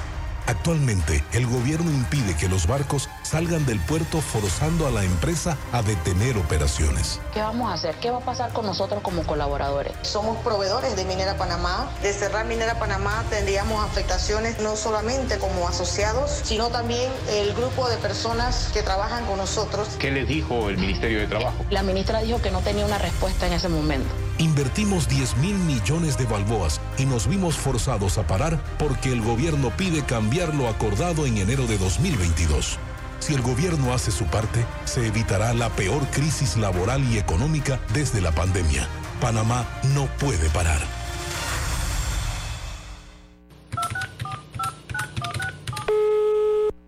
Actualmente, el gobierno impide que los barcos salgan del puerto forzando a la empresa a detener operaciones. ¿Qué vamos a hacer? ¿Qué va a pasar con nosotros como colaboradores? Somos proveedores de Minera Panamá. De cerrar Minera Panamá tendríamos afectaciones no solamente como asociados, sino también el grupo de personas que trabajan con nosotros. ¿Qué les dijo el Ministerio de Trabajo? La ministra dijo que no tenía una respuesta en ese momento. Invertimos 10 mil millones de balboas y nos vimos forzados a parar porque el gobierno pide cambiar lo acordado en enero de 2022. Si el gobierno hace su parte, se evitará la peor crisis laboral y económica desde la pandemia. Panamá no puede parar.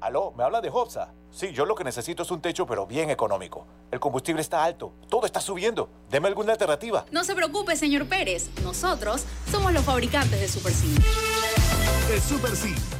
Aló, ¿me habla de Hopsa? Sí, yo lo que necesito es un techo, pero bien económico. El combustible está alto, todo está subiendo. Deme alguna alternativa. No se preocupe, señor Pérez. Nosotros somos los fabricantes de Super C. El Super C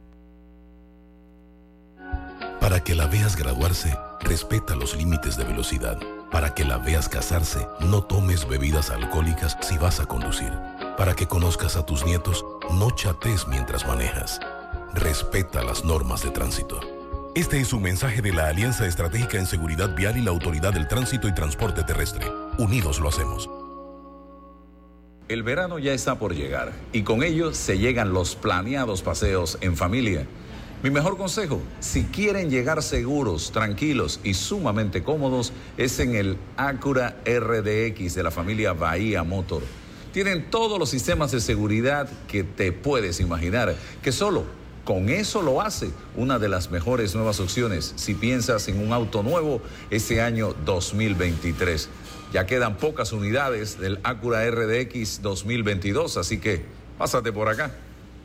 Para que la veas graduarse, respeta los límites de velocidad. Para que la veas casarse, no tomes bebidas alcohólicas si vas a conducir. Para que conozcas a tus nietos, no chates mientras manejas. Respeta las normas de tránsito. Este es un mensaje de la Alianza Estratégica en Seguridad Vial y la Autoridad del Tránsito y Transporte Terrestre. Unidos lo hacemos. El verano ya está por llegar y con ello se llegan los planeados paseos en familia. Mi mejor consejo, si quieren llegar seguros, tranquilos y sumamente cómodos, es en el Acura RDX de la familia Bahía Motor. Tienen todos los sistemas de seguridad que te puedes imaginar, que solo con eso lo hace una de las mejores nuevas opciones si piensas en un auto nuevo este año 2023. Ya quedan pocas unidades del Acura RDX 2022, así que pásate por acá.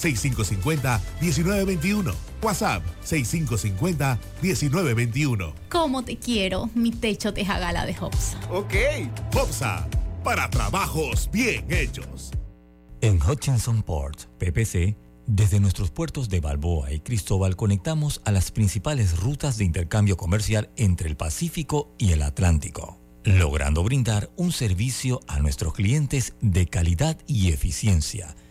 6550-1921. WhatsApp 6550-1921. ¿Cómo te quiero, mi techo de jagala de Hopsa? Ok. Hopsa, para trabajos bien hechos. En Hutchinson Ports, PPC, desde nuestros puertos de Balboa y Cristóbal conectamos a las principales rutas de intercambio comercial entre el Pacífico y el Atlántico, logrando brindar un servicio a nuestros clientes de calidad y eficiencia,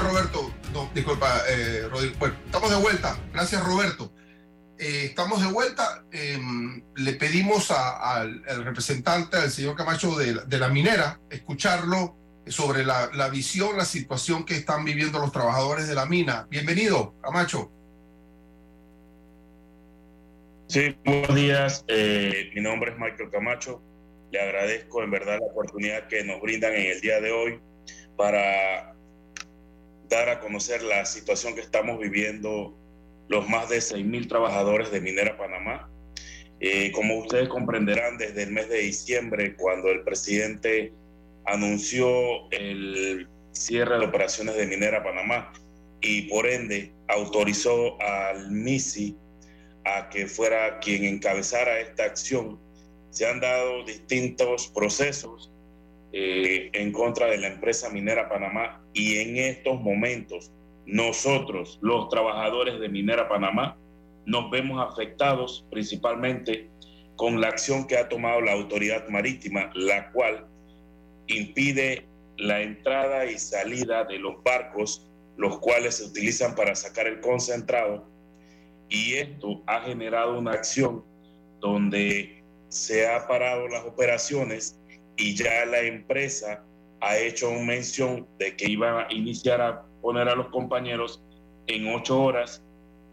Roberto, no, disculpa, eh, Rodrigo. Bueno, estamos de vuelta. Gracias, Roberto. eh, estamos de vuelta. Em, le pedimos al representante, al señor Camacho de, la minera, escucharlo sobre la, la, visión, la situación que están viviendo los trabajadores de la mina. Bienvenido, Camacho. Sí, buenos días. Eh, mi nombre es Michael Camacho. Le agradezco en verdad la oportunidad que nos brindan en el día de hoy para dar a conocer la situación que estamos viviendo los más de 6.000 trabajadores de Minera Panamá. Eh, como ustedes comprenderán, desde el mes de diciembre, cuando el presidente anunció el cierre de operaciones de Minera Panamá y por ende autorizó al MISI a que fuera quien encabezara esta acción, se han dado distintos procesos eh, en contra de la empresa minera Panamá y en estos momentos nosotros, los trabajadores de Minera Panamá, nos vemos afectados principalmente con la acción que ha tomado la autoridad marítima, la cual impide la entrada y salida de los barcos, los cuales se utilizan para sacar el concentrado. Y esto ha generado una acción donde se ha parado las operaciones y ya la empresa ha hecho una mención de que iba a iniciar a poner a los compañeros en ocho horas,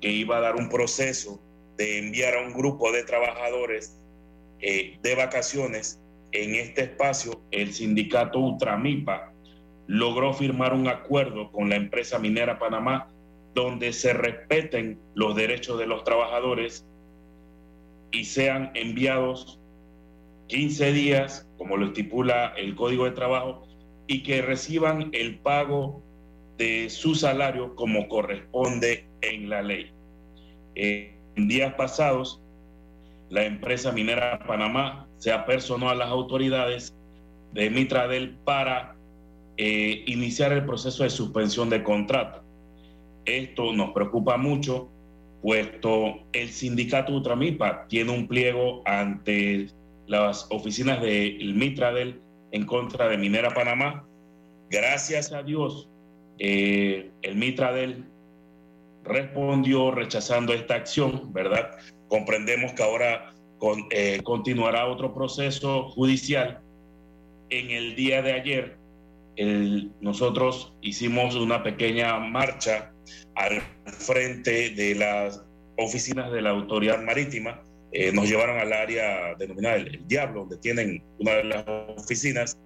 que iba a dar un proceso de enviar a un grupo de trabajadores eh, de vacaciones en este espacio, el sindicato Ultramipa logró firmar un acuerdo con la empresa minera Panamá donde se respeten los derechos de los trabajadores y sean enviados 15 días, como lo estipula el Código de Trabajo, y que reciban el pago de su salario como corresponde en la ley. en días pasados, la empresa minera Panamá se apersonó a las autoridades de Mitradel para eh, iniciar el proceso de suspensión de contrato. Esto nos preocupa mucho, puesto el sindicato Ultramipa tiene un pliego ante las oficinas del Mitradel en contra de Minera Panamá. Gracias a Dios, eh, el Mitradel respondió rechazando esta acción, ¿verdad? Comprendemos que ahora eh, continuará otro proceso judicial. En el día de ayer, nosotros hicimos una pequeña marcha al frente de las oficinas de la autoridad marítima. Eh, nos llevaron al área denominada el, Diablo, donde tienen una de las oficinas.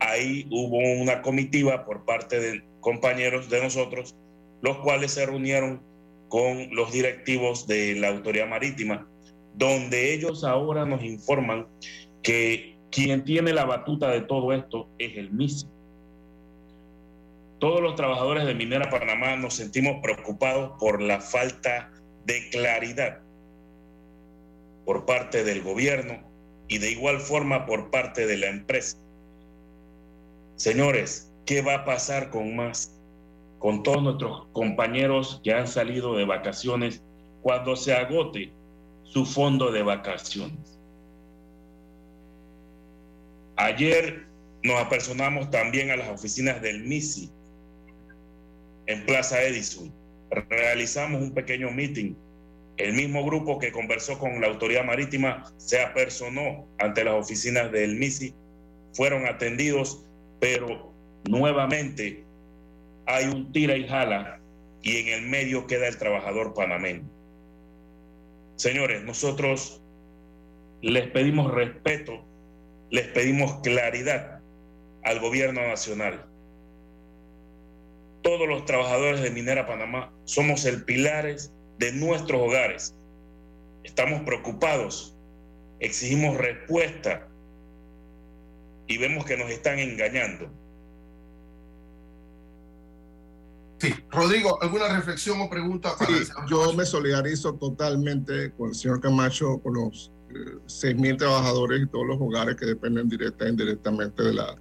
Ahí hubo una comitiva por parte de compañeros de nosotros, los cuales se reunieron con los directivos de la autoridad marítima donde ellos ahora nos informan que quien tiene la batuta de todo esto es el MISI. Todos los trabajadores de Minera Panamá nos sentimos preocupados por la falta de claridad por parte del gobierno y de igual forma por parte de la empresa. Señores, ¿qué va a pasar con más? Con todos nuestros compañeros que han salido de vacaciones cuando se agote su fondo de vacaciones. Ayer nos apersonamos también a las oficinas del MISI en Plaza Edison. Realizamos un pequeño meeting. El mismo grupo que conversó con la autoridad marítima se apersonó ante las oficinas del MISI. Fueron atendidos, pero nuevamente hay un tira y jala y en el medio queda el trabajador panameño. Señores, nosotros les pedimos respeto, les pedimos claridad al gobierno nacional. Todos los trabajadores de Minera Panamá somos el pilares de nuestros hogares. Estamos preocupados, exigimos respuesta y vemos que nos están engañando. Sí, Rodrigo, ¿alguna reflexión o pregunta? Para sí, yo me solidarizo totalmente con el señor Camacho, con los eh, seis mil trabajadores y todos los hogares que dependen directa e indirectamente de la,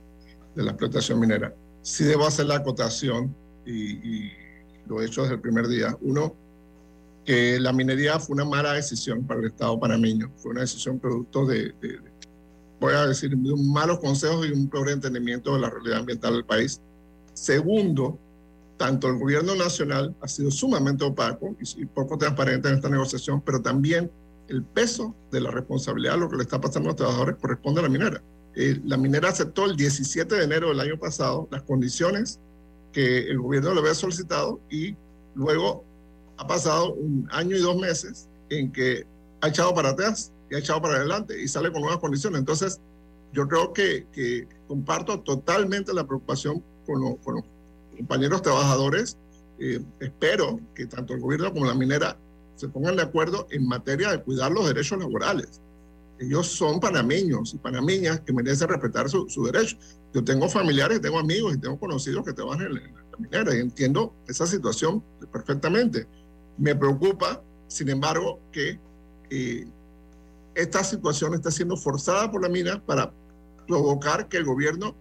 de la explotación minera. Sí debo hacer la acotación, y, lo he hecho desde el primer día. Uno, que la minería fue una mala decisión para el Estado panameño, fue una decisión producto de, de voy a decir, de malos consejos y un peor entendimiento de la realidad ambiental del país. Segundo, tanto el gobierno nacional ha sido sumamente opaco y, poco transparente en esta negociación, pero también el peso de la responsabilidad de lo que le está pasando a los trabajadores corresponde a la minera. Eh, la minera aceptó el 17 de enero del año pasado las condiciones que el gobierno le había solicitado y luego ha pasado un año y dos meses en que ha echado para atrás y ha echado para adelante y sale con nuevas condiciones. Entonces, yo creo que, que comparto totalmente la preocupación con, los compañeros trabajadores. Eh, espero que tanto el gobierno como la minera se pongan de acuerdo en materia de cuidar los derechos laborales. Ellos son panameños y panameñas que merecen respetar su, su derecho. Yo tengo familiares, tengo amigos y tengo conocidos que trabajan en la, en la minera y entiendo esa situación perfectamente. Me preocupa, sin embargo, que esta situación está siendo forzada por la mina para provocar que el gobierno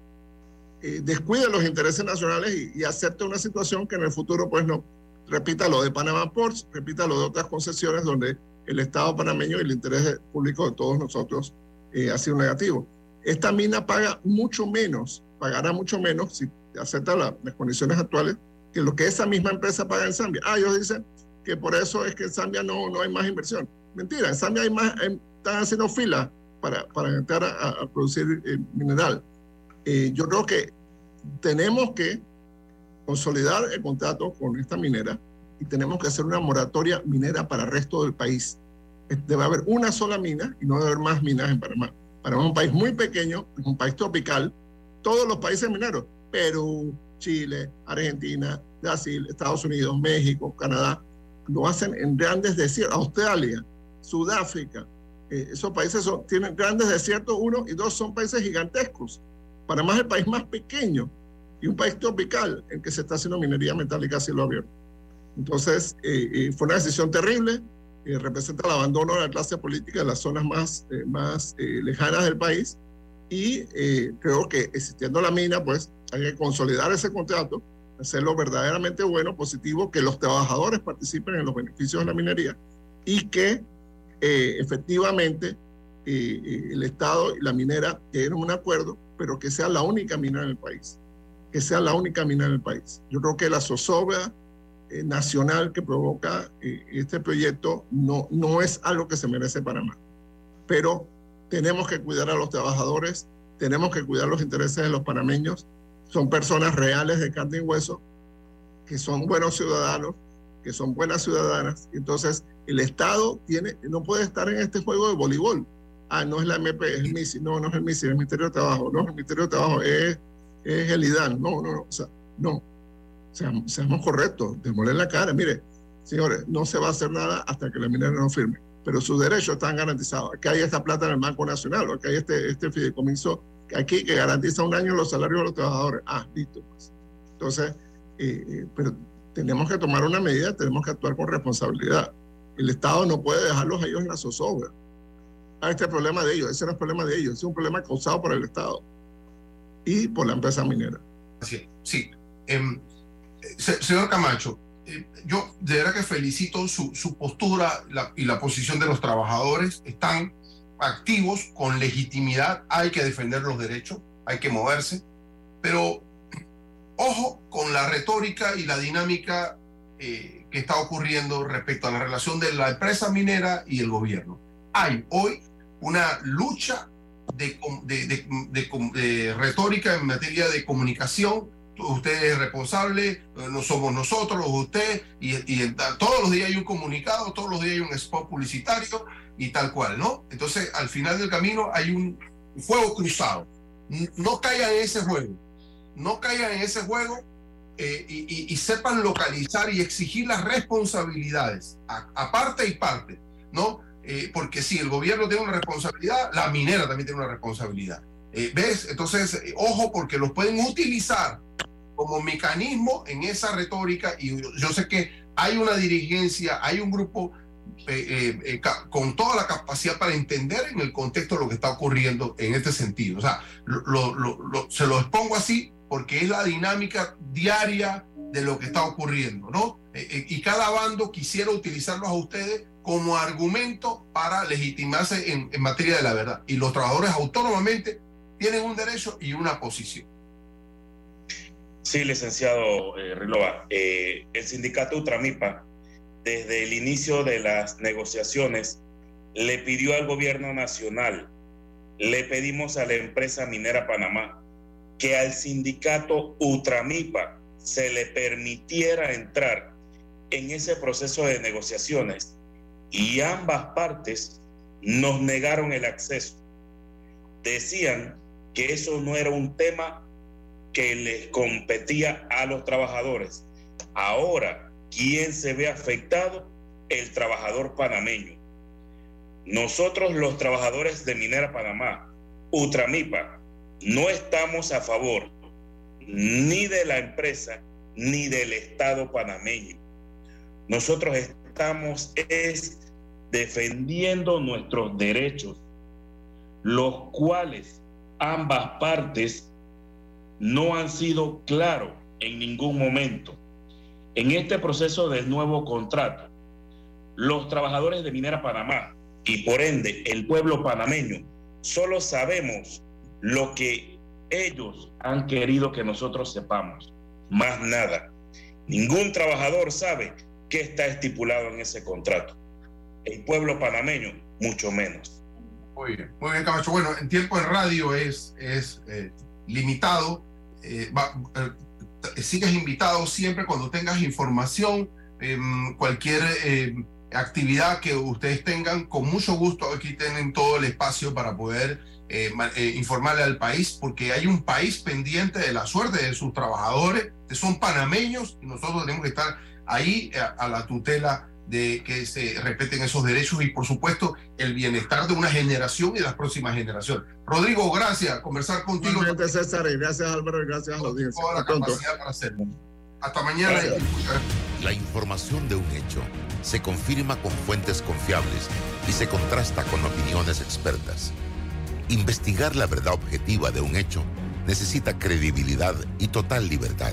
eh, descuide los intereses nacionales y, acepte una situación que en el futuro, pues no, repita lo de Panamá Ports, repita lo de otras concesiones donde el Estado panameño y el interés público de todos nosotros eh, ha sido negativo. Esta mina paga mucho menos, pagará mucho menos si acepta las condiciones actuales que lo que esa misma empresa paga en Zambia. Ah, ellos dicen que por eso es que en Zambia no, no hay más inversión. Mentira, en Zambia hay más, están haciendo fila para, para entrar a, producir eh, mineral. Eh, yo creo que tenemos que consolidar el contrato con esta minera y tenemos que hacer una moratoria minera para el resto del país. Debe haber una sola mina y no debe haber más minas en Panamá. Panamá es un país muy pequeño, un país tropical. Todos los países mineros, Perú, Chile, Argentina, Brasil, Estados Unidos, México, Canadá, lo hacen en grandes desiertos. Australia, Sudáfrica, eh, esos países son, tienen grandes desiertos, uno y dos son países gigantescos. Panamá es el país más pequeño y un país tropical en que se está haciendo minería metálica a cielo abierto. Entonces, eh, eh, fue una decisión terrible, representa el abandono de la clase política de las zonas más, más lejanas del país y creo que existiendo la mina, pues hay que consolidar ese contrato, hacerlo verdaderamente bueno, positivo, que los trabajadores participen en los beneficios de la minería y que eh, efectivamente eh, eh, el Estado y la minera tienen un acuerdo, pero que sea la única mina en el país, que sea la única mina en el país. Yo creo que la zozobra nacional que provoca este proyecto no, no es algo que se merece para Panamá, pero tenemos que cuidar a los trabajadores, tenemos que cuidar los intereses de los panameños, son personas reales de carne y hueso, que son buenos ciudadanos, que son buenas ciudadanas, entonces el Estado tiene, no puede estar en este juego de voleibol. Ah, no es la MP, es el MISI. No, no es el MISI, es el Ministerio de Trabajo. No, el Ministerio de Trabajo es, es el IDAN. No, no, no. O sea, no. Seamos, seamos correctos, demoler la cara. Mire, señores, no se va a hacer nada hasta que la minera no firme. Pero sus derechos están garantizados. Aquí hay esta plata en el Banco Nacional, o aquí hay este, este fideicomiso aquí que garantiza un año los salarios de los trabajadores. Ah, listo. Pues. Entonces, eh, eh, pero tenemos que tomar una medida, tenemos que actuar con responsabilidad. El Estado no puede dejarlos a ellos en la zozobra. A este problema de ellos, ese no es problema de ellos, es un problema causado por el Estado y por la empresa minera. Sí, sí. Em, señor Camacho, eh, yo de verdad que felicito su, su postura y la posición de los trabajadores. Están activos con legitimidad, hay que defender los derechos, hay que moverse, pero ojo con la retórica y la dinámica eh, que está ocurriendo respecto a la relación de la empresa minera y el gobierno. Hay hoy una lucha de, de, retórica en materia de comunicación. Usted es responsable, eh, no somos nosotros, usted, y todos los días hay un comunicado, todos los días hay un spot publicitario y tal cual, ¿no? Entonces, al final del camino hay un fuego cruzado. No caigan en ese juego. No caigan en ese juego eh, y, sepan localizar y exigir las responsabilidades, a, parte y parte, ¿no? Eh, porque si el gobierno tiene una responsabilidad, la minera también tiene una responsabilidad. Eh, ¿Ves? Entonces, ojo, porque los pueden utilizar como mecanismo en esa retórica y yo sé que hay una dirigencia, hay un grupo con toda la capacidad para entender en el contexto lo que está ocurriendo en este sentido. O sea, se lo expongo así porque es la dinámica diaria de lo que está ocurriendo, ¿no? Eh, eh, y cada bando quisiera utilizarlos a ustedes como argumento para legitimarse en, materia de la verdad. Y los trabajadores autónomamente tienen un derecho y una posición. Sí, licenciado eh, Rilova. Eh, el sindicato Ultramipa, desde el inicio de las negociaciones, le pidió al gobierno nacional, le pedimos a la empresa minera Panamá que al sindicato Ultramipa se le permitiera entrar en ese proceso de negociaciones y ambas partes nos negaron el acceso. Decían que eso no era un tema que les competía a los trabajadores. Ahora, ¿quién se ve afectado? El trabajador panameño. Nosotros los trabajadores de Minera Panamá, Ultramipa, no estamos a favor ni de la empresa ni del Estado panameño. Nosotros estamos es defendiendo nuestros derechos, los cuales ambas partes no han sido claros en ningún momento. En este proceso del nuevo contrato, los trabajadores de Minera Panamá y por ende el pueblo panameño solo sabemos lo que ellos han querido que nosotros sepamos, más nada. Ningún trabajador sabe qué está estipulado en ese contrato. El pueblo panameño, mucho menos. Muy bien, muy Camacho. Bueno, en tiempo de radio es, es eh, limitado. Eh, eh, sigues invitado siempre cuando tengas información, em, cualquier actividad que ustedes tengan, con mucho gusto aquí tienen todo el espacio para poder informarle al país, porque hay un país pendiente de la suerte de sus trabajadores, que son panameños, y nosotros tenemos que estar ahí a, la tutela de que se respeten esos derechos y por supuesto el bienestar de una generación y de las próximas generaciones. Rodrigo, gracias, conversar contigo. Gracias César, gracias Álvaro, gracias a la audiencia. Toda la capacidad para hacerlo. Hasta mañana. La información de un hecho se confirma con fuentes confiables y se contrasta con opiniones expertas. Investigar la verdad objetiva de un hecho necesita credibilidad y total libertad.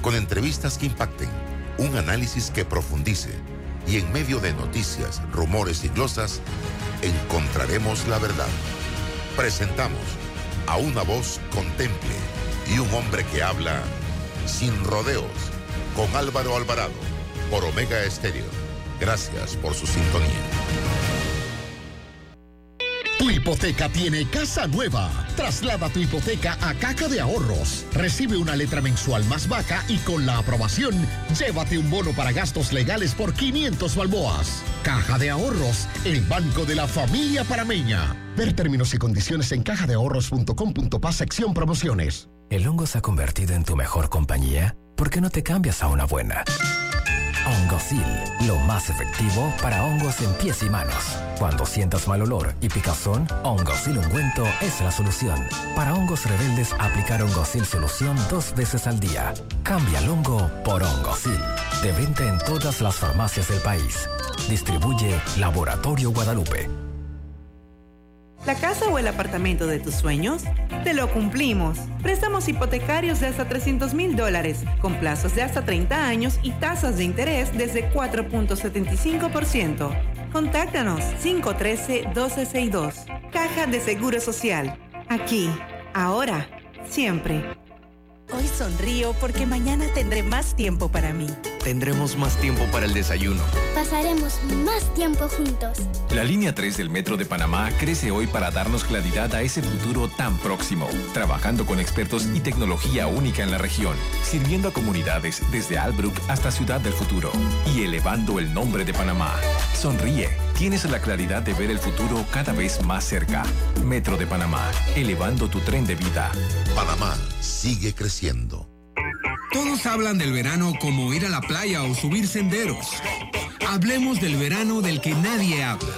Con entrevistas que impacten un análisis que profundice y en medio de noticias, rumores y glosas, encontraremos la verdad. Presentamos a una voz contemple y un hombre que habla sin rodeos con Álvaro Alvarado por Omega Estéreo. Gracias por su sintonía. Tu hipoteca tiene casa nueva. Traslada tu hipoteca a Caja de Ahorros. Recibe una letra mensual más baja y con la aprobación, llévate un bono para gastos legales por 500 balboas. Caja de Ahorros, el banco de la familia parameña. Ver términos y condiciones en cajadeahorros.com.pa sección promociones. ¿El hongo se ha convertido en tu mejor compañía? ¿Por qué no te cambias a una buena? Hongosil, lo más efectivo para hongos en pies y manos. Cuando sientas mal olor y picazón, Hongosil ungüento es la solución. Para hongos rebeldes, aplicar Hongosil solución dos veces al día. Cambia el hongo por Hongosil. De venta en todas las farmacias del país. Distribuye Laboratorio Guadalupe. ¿La casa o el apartamento de tus sueños? Te lo cumplimos. Préstamos hipotecarios de hasta 300 mil dólares, con plazos de hasta 30 años y tasas de interés desde 4.75%. Contáctanos 513-1262. Caja de Seguro Social. Aquí, ahora, siempre. Hoy sonrío porque mañana tendré más tiempo para mí. Tendremos más tiempo para el desayuno. Pasaremos más tiempo juntos. La línea 3 del Metro de Panamá crece hoy para darnos claridad a ese futuro tan próximo, trabajando con expertos y tecnología única en la región, sirviendo a comunidades desde Albrook hasta Ciudad del Futuro y elevando el nombre de Panamá. Sonríe, tienes la claridad de ver el futuro cada vez más cerca. Metro de Panamá, elevando tu tren de vida. Panamá sigue creciendo. Todos hablan del verano como ir a la playa o subir senderos. Hablemos del verano del que nadie habla.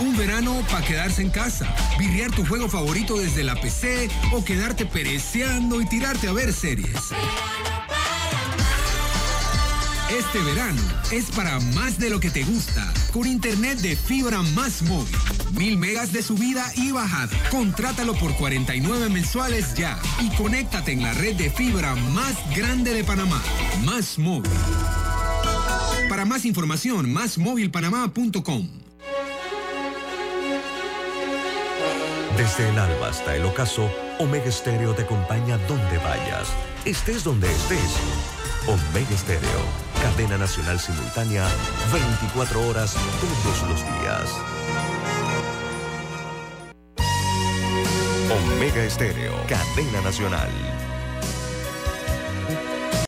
Un verano para quedarse en casa, virrear tu juego favorito desde la PC o quedarte pereceando y tirarte a ver series. Este verano es para más de lo que te gusta, con internet de fibra más móvil. Mil megas de subida y bajada. Contrátalo por 49 mensuales ya y conéctate en la red de fibra más grande de Panamá. Más móvil. Para más información, másmóvilpanamá.com. Desde el alba hasta el ocaso, Omega Estéreo te acompaña donde vayas estés donde estés. Omega Estéreo, cadena nacional simultánea, 24 horas todos los días. Omega Estéreo, cadena nacional.